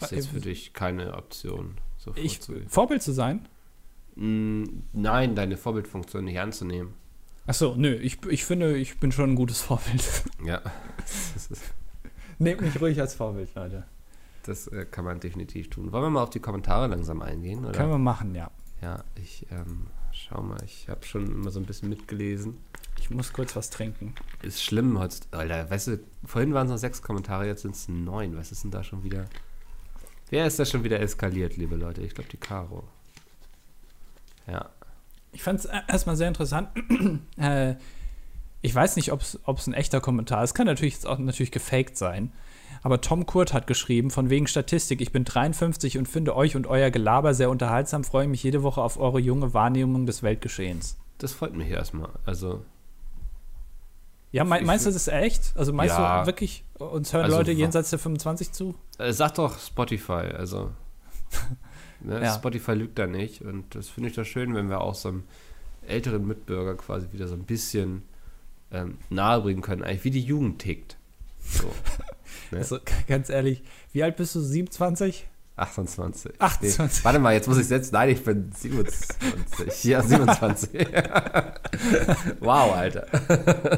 ist jetzt für dich keine Option, so vorzugehen. Vorbild zu sein? Mm, Nein, deine Vorbildfunktion nicht anzunehmen. Achso, nö, ich, ich finde, ich bin schon ein gutes Vorbild. Ja. Nehmt mich ruhig als Vorbild, Leute. Das äh, kann man definitiv tun. Wollen wir mal auf die Kommentare langsam eingehen? Oder? Können wir machen, ja. Ja, ich ähm, schau mal, ich habe schon immer so ein bisschen mitgelesen. Ich muss kurz was trinken. Ist schlimm heute. Alter, weißt du, vorhin waren es noch sechs Kommentare, jetzt sind es neun. Was ist denn da schon wieder? Wer ist da schon wieder eskaliert, liebe Leute? Ich glaube, die Caro. Ja. Ich fand es erstmal sehr interessant. äh, ich weiß nicht, ob es ein echter Kommentar ist. Kann natürlich jetzt auch natürlich gefaked sein. Aber Tom Kurt hat geschrieben, von wegen Statistik, ich bin 53 und finde euch und euer Gelaber sehr unterhaltsam, freue mich jede Woche auf eure junge Wahrnehmung des Weltgeschehens. Das freut mich erstmal. Also. Ja, mein, meinst du, das ist echt? Also meinst ja, du wirklich, uns hören also, Leute jenseits der 25 zu? Äh, sag doch Spotify, also. ne, ja. Spotify lügt da nicht. Und das finde ich doch schön, wenn wir auch so einem älteren Mitbürger quasi wieder so ein bisschen ähm, nahebringen können, eigentlich wie die Jugend tickt. So. ne? Also ganz ehrlich, wie alt bist du? 27? 28. 28. Nee, warte mal, jetzt muss ich setzen. Nein, ich bin 27. Ja, 27. wow, Alter.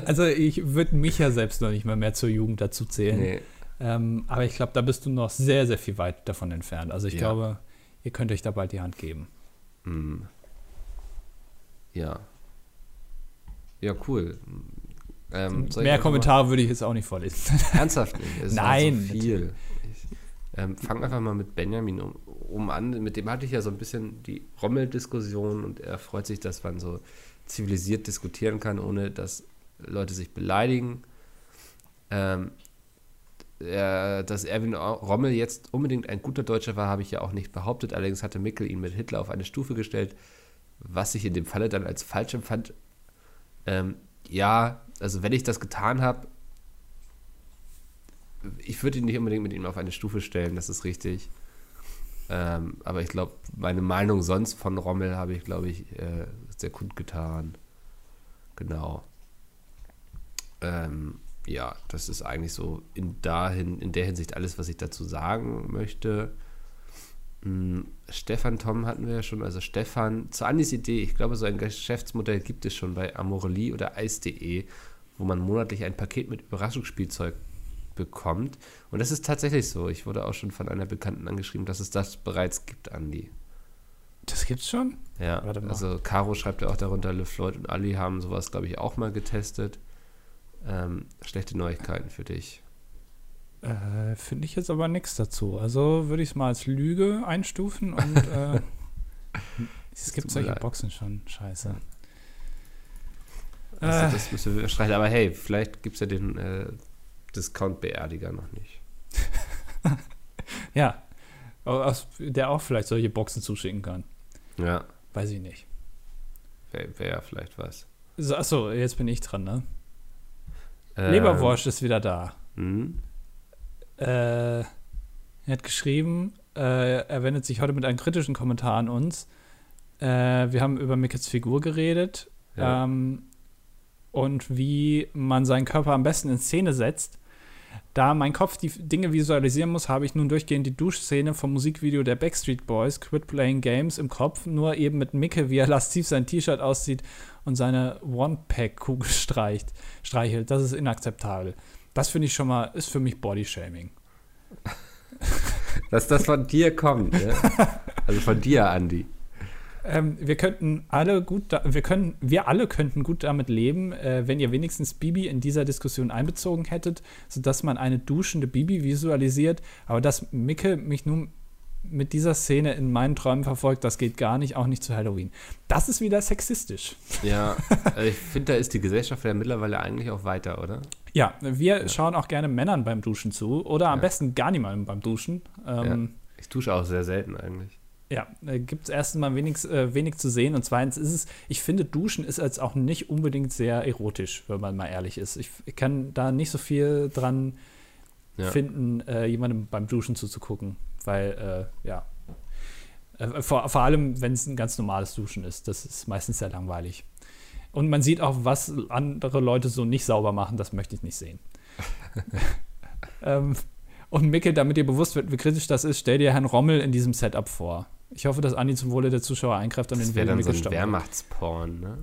Also ich würde mich ja selbst noch nicht mal mehr zur Jugend dazu zählen. Nee. Ähm, aber ich glaube, da bist du noch sehr, sehr viel weit davon entfernt. Also ich ja. glaube, ihr könnt euch da bald die Hand geben. Mm. Ja. Ja, cool. Ähm, Mehr Kommentare würde ich jetzt auch nicht vorlesen. Ernsthaft nicht? Es Nein. So viel. Ich, ähm, fang einfach mal mit Benjamin um, um, an. Mit dem hatte ich ja so ein bisschen die Rommel-Diskussion und er freut sich, dass man so zivilisiert diskutieren kann, ohne dass Leute sich beleidigen. Ähm, er, dass Erwin Rommel jetzt unbedingt ein guter Deutscher war, habe ich ja auch nicht behauptet. Allerdings hatte Mickel ihn mit Hitler auf eine Stufe gestellt, was ich in dem Falle dann als falsch empfand. Ähm, ja, also wenn ich das getan habe, ich würde ihn nicht unbedingt mit ihm auf eine Stufe stellen, das ist richtig. Ähm, aber ich glaube, meine Meinung sonst von Rommel habe ich, glaube ich, äh, sehr gut getan. Genau. Ähm, ja, das ist eigentlich so in, dahin, in der Hinsicht alles, was ich dazu sagen möchte. Hm, Stefan Tom hatten wir ja schon, also Stefan, zu Andis Idee, ich glaube, so ein Geschäftsmodell gibt es schon bei Amorelie oder Eis.de, wo man monatlich ein Paket mit Überraschungsspielzeug bekommt. Und das ist tatsächlich so. Ich wurde auch schon von einer Bekannten angeschrieben, dass es das bereits gibt, Andi. Das gibt's schon? Ja, also Caro schreibt ja auch darunter, LeFloid und Ali haben sowas, glaube ich, auch mal getestet. Ähm, schlechte Neuigkeiten für dich. Äh, Finde ich jetzt aber nichts dazu. Also würde ich es mal als Lüge einstufen und äh, es gibt solche leid. Boxen schon. Scheiße. Also, das müssen wir streichen. Aber hey, vielleicht gibt es ja den äh, Discount-Beerdiger noch nicht. ja. Der auch vielleicht solche Boxen zuschicken kann. Ja. Weiß ich nicht. Wäre wär ja vielleicht was. So, achso, jetzt bin ich dran, ne? Ähm, Leberwurst ist wieder da. Mhm. Äh, er hat geschrieben, äh, er wendet sich heute mit einem kritischen Kommentar an uns. Äh, wir haben über Mickets Figur geredet ja. ähm, und wie man seinen Körper am besten in Szene setzt. Da mein Kopf die Dinge visualisieren muss, habe ich nun durchgehend die Duschszene vom Musikvideo der Backstreet Boys, Quit Playing Games, im Kopf, nur eben mit Micke, wie er lastiv sein T-Shirt aussieht und seine One-Pack-Kugel streicht, streichelt. Das ist inakzeptabel. Das finde ich schon mal, ist für mich Bodyshaming. Dass das von dir kommt, ne? Also von dir, Andi. Ähm, wir könnten alle gut, wir können, wir alle könnten gut damit leben, äh, wenn ihr wenigstens Bibi in dieser Diskussion einbezogen hättet, sodass man eine duschende Bibi visualisiert. Aber dass Micke mich nun mit dieser Szene in meinen Träumen verfolgt, das geht gar nicht, auch nicht zu Halloween. Das ist wieder sexistisch. Ja, also ich finde, da ist die Gesellschaft ja mittlerweile eigentlich auch weiter, oder? Ja, wir ja. schauen auch gerne Männern beim Duschen zu oder am ja. besten gar niemandem beim Duschen. Ähm, ja. Ich dusche auch sehr selten eigentlich. Ja, äh, gibt es erstens mal wenig, äh, wenig zu sehen und zweitens ist es, ich finde, Duschen ist jetzt auch nicht unbedingt sehr erotisch, wenn man mal ehrlich ist. Ich, ich kann da nicht so viel dran ja. finden, äh, jemandem beim Duschen zuzugucken, weil, äh, ja, äh, vor, vor allem, wenn es ein ganz normales Duschen ist, das ist meistens sehr langweilig. Und man sieht auch, was andere Leute so nicht sauber machen, das möchte ich nicht sehen. ähm, und Mickel, damit dir bewusst wird, wie kritisch das ist, stell dir Herrn Rommel in diesem Setup vor. Ich hoffe, dass Andi zum Wohle der Zuschauer eingreift und das den Willen so ein Wehrmachtsporn, ne?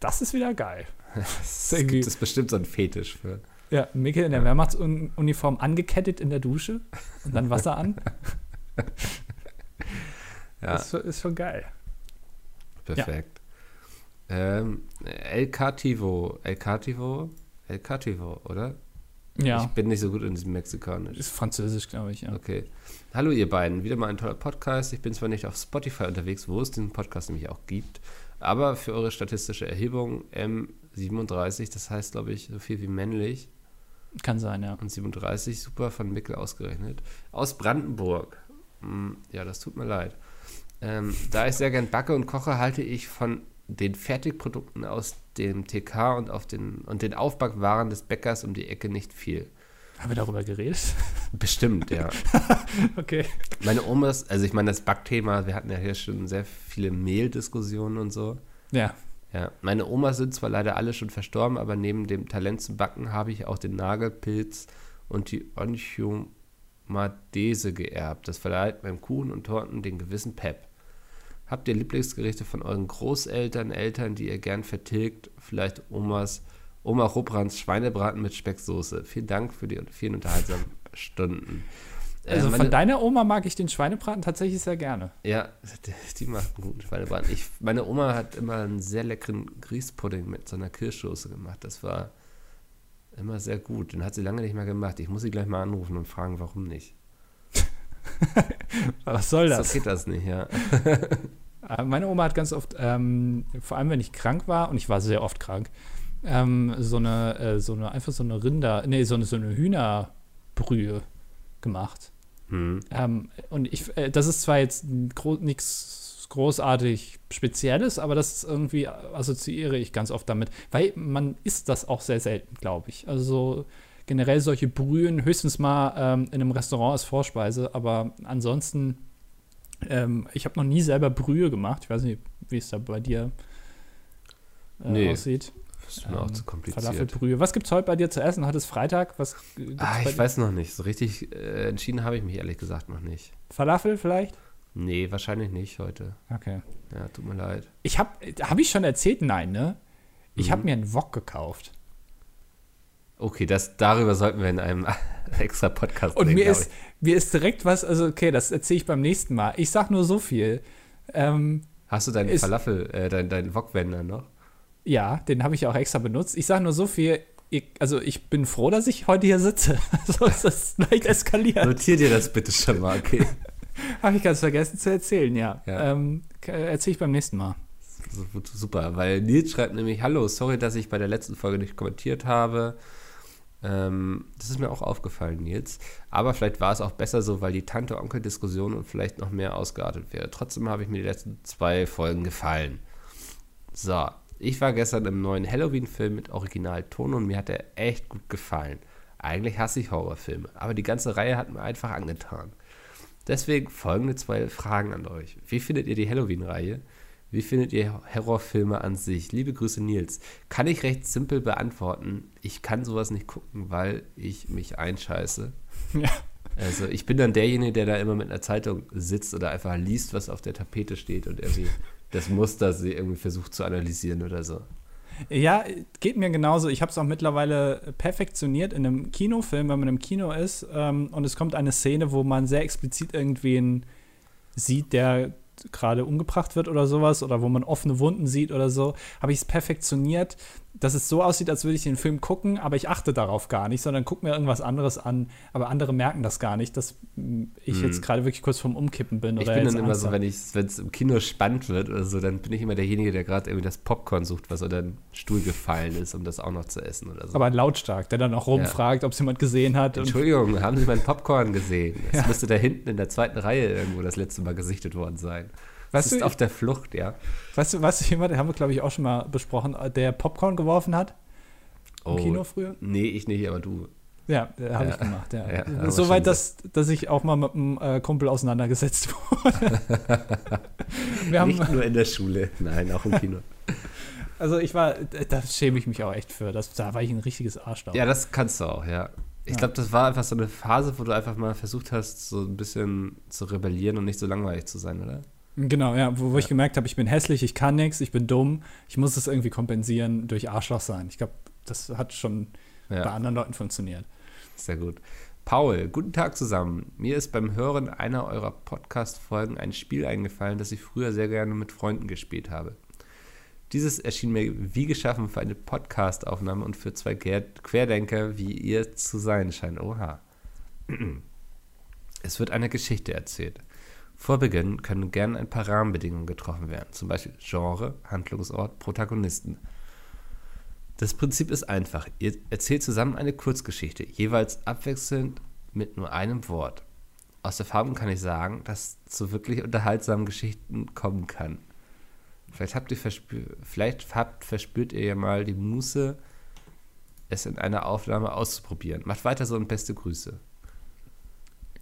Das ist wieder geil. Es irgendwie- gibt es bestimmt so einen Fetisch für. Ja, Mikkel in der Wehrmachtsuniform angekettet in der Dusche und dann Wasser an. Ja, Das ist, schon- ist schon geil. perfekt. Ähm, El Cativo. El Cativo? El Cativo, oder? Ja, Ich bin nicht so gut in diesem Mexikanisch. ist französisch, glaube ich, ja. Okay. Hallo ihr beiden, wieder mal ein toller Podcast. Ich bin zwar nicht auf Spotify unterwegs, wo es den Podcast nämlich auch gibt, aber für eure statistische Erhebung M37, das heißt glaube ich so viel wie männlich Kann sein, ja. und 37, super von Mickel ausgerechnet, aus Brandenburg. Hm, Ja, das tut mir leid. Ähm, da ich sehr gern backe und koche, halte ich von den Fertigprodukten aus dem TK und, auf den, und den Aufbackwaren des Bäckers um die Ecke nicht viel. Haben wir darüber geredet? Bestimmt, ja. okay. Meine Omas, also ich meine, das Backthema, wir hatten ja hier schon sehr viele Mehldiskussionen und so. Ja. Ja, meine Omas sind zwar leider alle schon verstorben, aber neben dem Talent zum Backen habe ich auch den Nagelpilz und die Onchomadese geerbt. Das verleiht meinem Kuchen und Torten den gewissen Pep. Habt ihr Lieblingsgerichte von euren Großeltern, Eltern, die ihr gern vertilgt? Vielleicht Omas, Oma Ruprands Schweinebraten mit Specksoße. Vielen Dank für die vielen unterhaltsamen Stunden. Äh, Also meine- von deiner Oma mag ich den Schweinebraten tatsächlich sehr gerne. ja, die, die macht einen guten Schweinebraten. Ich, meine Oma hat immer einen sehr leckeren Grießpudding mit so einer Kirschsoße gemacht. Das war immer sehr gut. Den hat sie lange nicht mehr gemacht. Ich muss sie gleich mal anrufen und fragen, warum nicht. Was soll das? So geht das nicht, ja. Äh, Meine Oma hat ganz oft, ähm, vor allem wenn ich krank war, und ich war sehr oft krank, ähm, so eine, äh, so eine, einfach so eine Rinder, nee, so eine, so eine Hühnerbrühe gemacht. Hm. Ähm, und ich, äh, das ist zwar jetzt gro nichts großartig Spezielles, aber das irgendwie assoziiere ich ganz oft damit, weil man isst das auch sehr selten, glaube ich. Also so generell solche Brühen höchstens mal ähm, in einem Restaurant als Vorspeise, aber ansonsten, ähm, ich habe noch nie selber Brühe gemacht. Ich weiß nicht, wie es da bei dir äh, Nee, aussieht. Das ist mir auch Ähm, zu kompliziert. Falafelbrühe. Was gibt's heute bei dir zu essen? Heute ist Freitag. Was Ah, ich weiß noch nicht. So richtig äh, entschieden habe ich mich ehrlich gesagt noch nicht. Falafel vielleicht? Nee, wahrscheinlich nicht heute. Okay. Ja, tut mir leid. Ich habe, habe ich schon erzählt? Nein, ne? Ich Mhm. habe mir einen Wok gekauft. Okay, das, darüber sollten wir in einem extra Podcast Und reden, mir ist, mir ist direkt was, also okay, das erzähle ich beim nächsten Mal. Ich sag nur so viel. Ähm. Hast du deinen Falafel, äh, deinen, deinen Wok-Wender noch? Ja, den habe ich auch extra benutzt. Ich sag nur so viel. Ich, also ich bin froh, dass ich heute hier sitze. Sonst ist das leicht eskaliert. Notier dir das bitte schon mal, okay? Habe ich ganz vergessen zu erzählen, ja. Ja. Ähm, erzähle ich beim nächsten Mal. So, Super, weil Nils schreibt nämlich, hallo, sorry, dass ich bei der letzten Folge nicht kommentiert habe. Ähm, das ist mir auch aufgefallen, Nils. Aber vielleicht war es auch besser so, weil die Tante-Onkel-Diskussion und vielleicht noch mehr ausgeartet wäre. Trotzdem habe ich mir die letzten zwei Folgen gefallen. So, ich war gestern im neuen Halloween-Film mit Originalton und mir hat er echt gut gefallen. Eigentlich hasse ich Horrorfilme, aber die ganze Reihe hat mir einfach angetan. Deswegen folgende zwei Fragen an euch. Wie findet ihr die Halloween-Reihe? Wie findet ihr Horrorfilme an sich? Liebe Grüße, Nils. Kann ich recht simpel beantworten. Ich kann sowas nicht gucken, weil ich mich einscheiße. Ja. Also ich bin dann derjenige, der da immer mit einer Zeitung sitzt oder einfach liest, was auf der Tapete steht und irgendwie das Muster sie irgendwie versucht zu analysieren oder so. Ja, geht mir genauso. Ich habe es auch mittlerweile perfektioniert in einem Kinofilm, wenn man im Kino ist ähm, und es kommt eine Szene, wo man sehr explizit irgendwen sieht, der gerade umgebracht wird oder sowas oder wo man offene Wunden sieht oder so, habe ich es perfektioniert, dass es so aussieht, als würde ich den Film gucken, aber ich achte darauf gar nicht, sondern gucke mir irgendwas anderes an. Aber andere merken das gar nicht, dass mm, ich Mhm. jetzt gerade wirklich kurz vorm Umkippen bin. Ich bin dann immer so, wenn es im Kino spannend wird oder so, dann bin ich immer derjenige, der gerade irgendwie das Popcorn sucht, was unter den Stuhl gefallen ist, um das auch noch zu essen oder so. Aber lautstark, der dann auch rumfragt, ob es jemand gesehen hat. Und Entschuldigung, haben Sie mein Popcorn gesehen? Es müsste da hinten in der zweiten Reihe irgendwo das letzte Mal gesichtet worden sein. Du, ist auf der Flucht, ja. Weißt du, weißt du jemand, den haben wir, glaube ich, auch schon mal besprochen, der Popcorn geworfen hat im Kino früher? Nee, ich nicht, aber du. Ja, habe Ja. ich gemacht, ja. Ja, Soweit, dass, dass ich auch mal mit einem äh, Kumpel auseinandergesetzt wurde. wir haben, nicht nur in der Schule, nein, auch im Kino. also ich war, da schäme ich mich auch echt für. Das, da war ich ein richtiges Arschloch. ja, das kannst du auch, ja. Ich Ja. glaube, das war einfach so eine Phase, wo du einfach mal versucht hast, so ein bisschen zu rebellieren und nicht so langweilig zu sein, oder? Genau, ja, wo, wo ich gemerkt habe, ich bin hässlich, ich kann nichts, ich bin dumm, ich muss es irgendwie kompensieren durch Arschloch sein. Ich glaube, das hat schon Ja. bei anderen Leuten funktioniert. Sehr gut. Paul, guten Tag zusammen. Mir ist beim Hören einer eurer Podcast-Folgen ein Spiel eingefallen, das ich früher sehr gerne mit Freunden gespielt habe. Dieses erschien mir wie geschaffen für eine Podcast-Aufnahme und für zwei Quer- Querdenker, wie ihr zu sein scheint. Oha. Es wird eine Geschichte erzählt. Vor Beginn können gern ein paar Rahmenbedingungen getroffen werden, zum Beispiel Genre, Handlungsort, Protagonisten. Das Prinzip ist einfach. Ihr erzählt zusammen eine Kurzgeschichte, jeweils abwechselnd mit nur einem Wort. Aus Erfahrung kann ich sagen, dass zu wirklich unterhaltsamen Geschichten kommen kann. Vielleicht habt ihr verspür vielleicht habt, verspürt ihr ja mal die Muße, es in einer Aufnahme auszuprobieren. Macht weiter so und beste Grüße.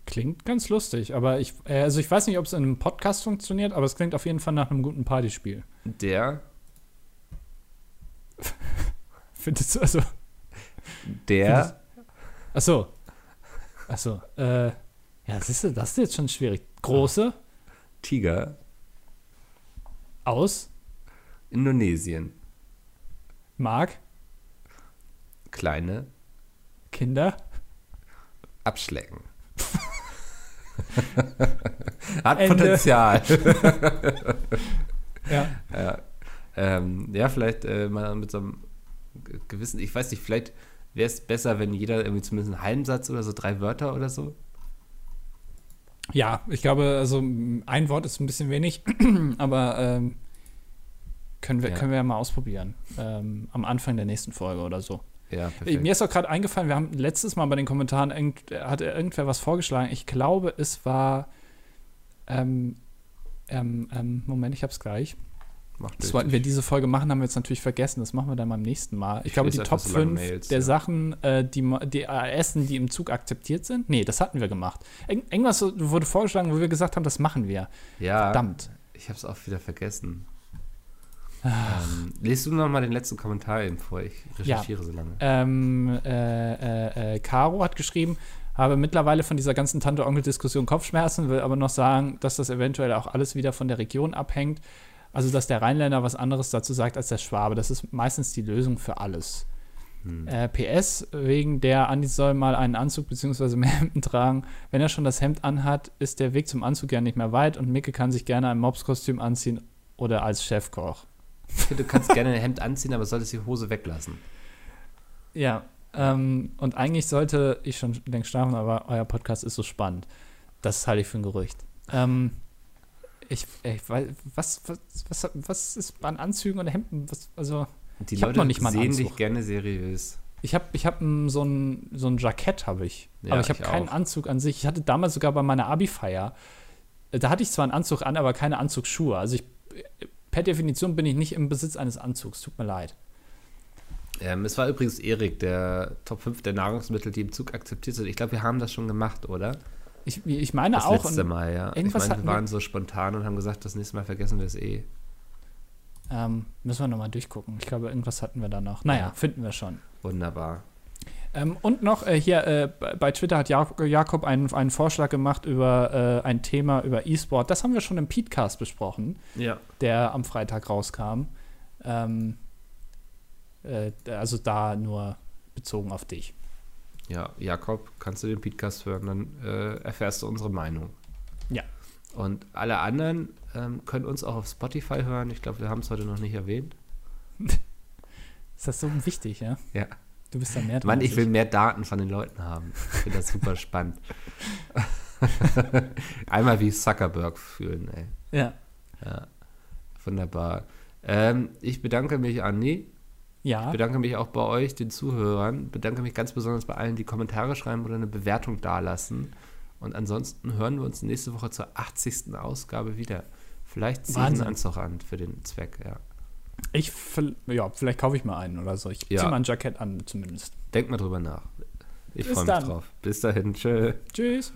Klingt ganz lustig, aber ich, äh, also ich weiß nicht, ob es in einem Podcast funktioniert, aber es klingt auf jeden Fall nach einem guten Partyspiel. Der, Findest du, also, der, achso. Achso, äh, ja, siehst du, das ist jetzt schon schwierig. Große, Tiger, aus, Indonesien, mag, kleine, Kinder, abschlecken. Hat Ende. Potenzial. ja. Ja, ähm, ja vielleicht äh, mal mit so einem gewissen, ich weiß nicht, vielleicht wäre es besser, wenn jeder irgendwie zumindest einen Halbsatz oder so, drei Wörter oder so. Ja, ich glaube, also ein Wort ist ein bisschen wenig, aber ähm, können, wir, Ja. können wir ja mal ausprobieren. Ähm, am Anfang der nächsten Folge oder so. Ja, perfekt. Mir ist auch gerade eingefallen, wir haben letztes Mal bei den Kommentaren, irgend, hat irgendwer was vorgeschlagen. Ich glaube, es war. Ähm, ähm, ähm, Moment, ich hab's gleich. Macht Das wollten wir diese Folge machen, haben wir jetzt natürlich vergessen. Das machen wir dann beim nächsten Mal. Ich, Ich glaube, die Top einfach so lange 5 Mails, der ja. Sachen, äh, die, die äh, Essen, die im Zug akzeptiert sind. Nee, das hatten wir gemacht. Irgend, irgendwas wurde vorgeschlagen, wo wir gesagt haben, das machen wir. ja, Verdammt. ich habe es auch wieder vergessen. Ähm, lest du noch mal den letzten Kommentar eben vor, ich recherchiere so lange. Ähm, äh, äh, äh, Caro hat geschrieben, habe mittlerweile von dieser ganzen Tante-Onkel-Diskussion Kopfschmerzen, will aber noch sagen, dass das eventuell auch alles wieder von der Region abhängt. Also, dass der Rheinländer was anderes dazu sagt als der Schwabe. Das ist meistens die Lösung für alles. Hm. Äh, PS, wegen der Andi soll mal einen Anzug bzw. mehr Hemden tragen. Wenn er schon das Hemd anhat, ist der Weg zum Anzug ja nicht mehr weit und Micke kann sich gerne ein Mobskostüm anziehen oder als Chefkoch. Du kannst gerne ein Hemd anziehen, aber solltest die Hose weglassen. Ja, ähm, und eigentlich sollte ich schon längst schlafen, aber euer Podcast ist so spannend. Das halte ich für ein Gerücht. Ähm, ich, ich weiß, was, was, was, was ist an Anzügen und Hemden? Was, also, Die Ich Leute noch nicht mal sehen dich gerne seriös. ich habe ich hab so ein, so ein Jackett, habe ich. Ja, aber ich habe keinen auch. Anzug an sich. Ich hatte damals sogar bei meiner Abi-Feier, äh, da hatte ich zwar einen Anzug an, aber keine Anzugsschuhe. Also, ich, per Definition bin ich nicht im Besitz eines Anzugs. Tut mir leid. Ähm, es war übrigens Erik, der Top 5 der Nahrungsmittel, die im Zug akzeptiert sind. Ich glaube, wir haben das schon gemacht, oder? Ich, ich meine Das auch. letzte und- Mal, ja. Ich irgendwas meine, hatten wir wir- waren so spontan und haben gesagt, das nächste Mal vergessen wir es eh. Ähm, müssen wir nochmal durchgucken. Ich glaube, irgendwas hatten wir da noch. Naja, Ja. finden wir schon. Wunderbar. Ähm, und noch äh, hier äh, bei Twitter hat Jak Jakob einen, einen Vorschlag gemacht über äh, ein Thema über E-Sport. Das haben wir schon im Podcast besprochen, Ja. der am Freitag rauskam. Ähm, äh, also da nur bezogen auf dich. Ja, Jakob, kannst du den Podcast hören, dann äh, erfährst du unsere Meinung. Ja. Und alle anderen ähm, können uns auch auf Spotify hören. Ich glaube, wir haben es heute noch nicht erwähnt. Ist das so wichtig, ja? Ja. Du bist da mehr dran. Mann, ich will mehr Daten von den Leuten haben. Ich finde das super spannend. Einmal wie Zuckerberg fühlen, ey. Ja. Ja. Wunderbar. Ähm, ich bedanke mich, Andi. Ja. Ich bedanke mich auch bei euch, den Zuhörern. Bedanke mich ganz besonders bei allen, die Kommentare schreiben oder eine Bewertung dalassen. Und ansonsten hören wir uns nächste Woche zur 80. Ausgabe wieder. Vielleicht ziehe ich einen. Anzug an für den Zweck, ja. Ich, ja, vielleicht kaufe ich mal einen oder so. Ich Ja. ziehe mal ein Jackett an, zumindest. Denk mal drüber nach. Ich freue mich dann. drauf. Bis dahin. Tschö. Tschüss.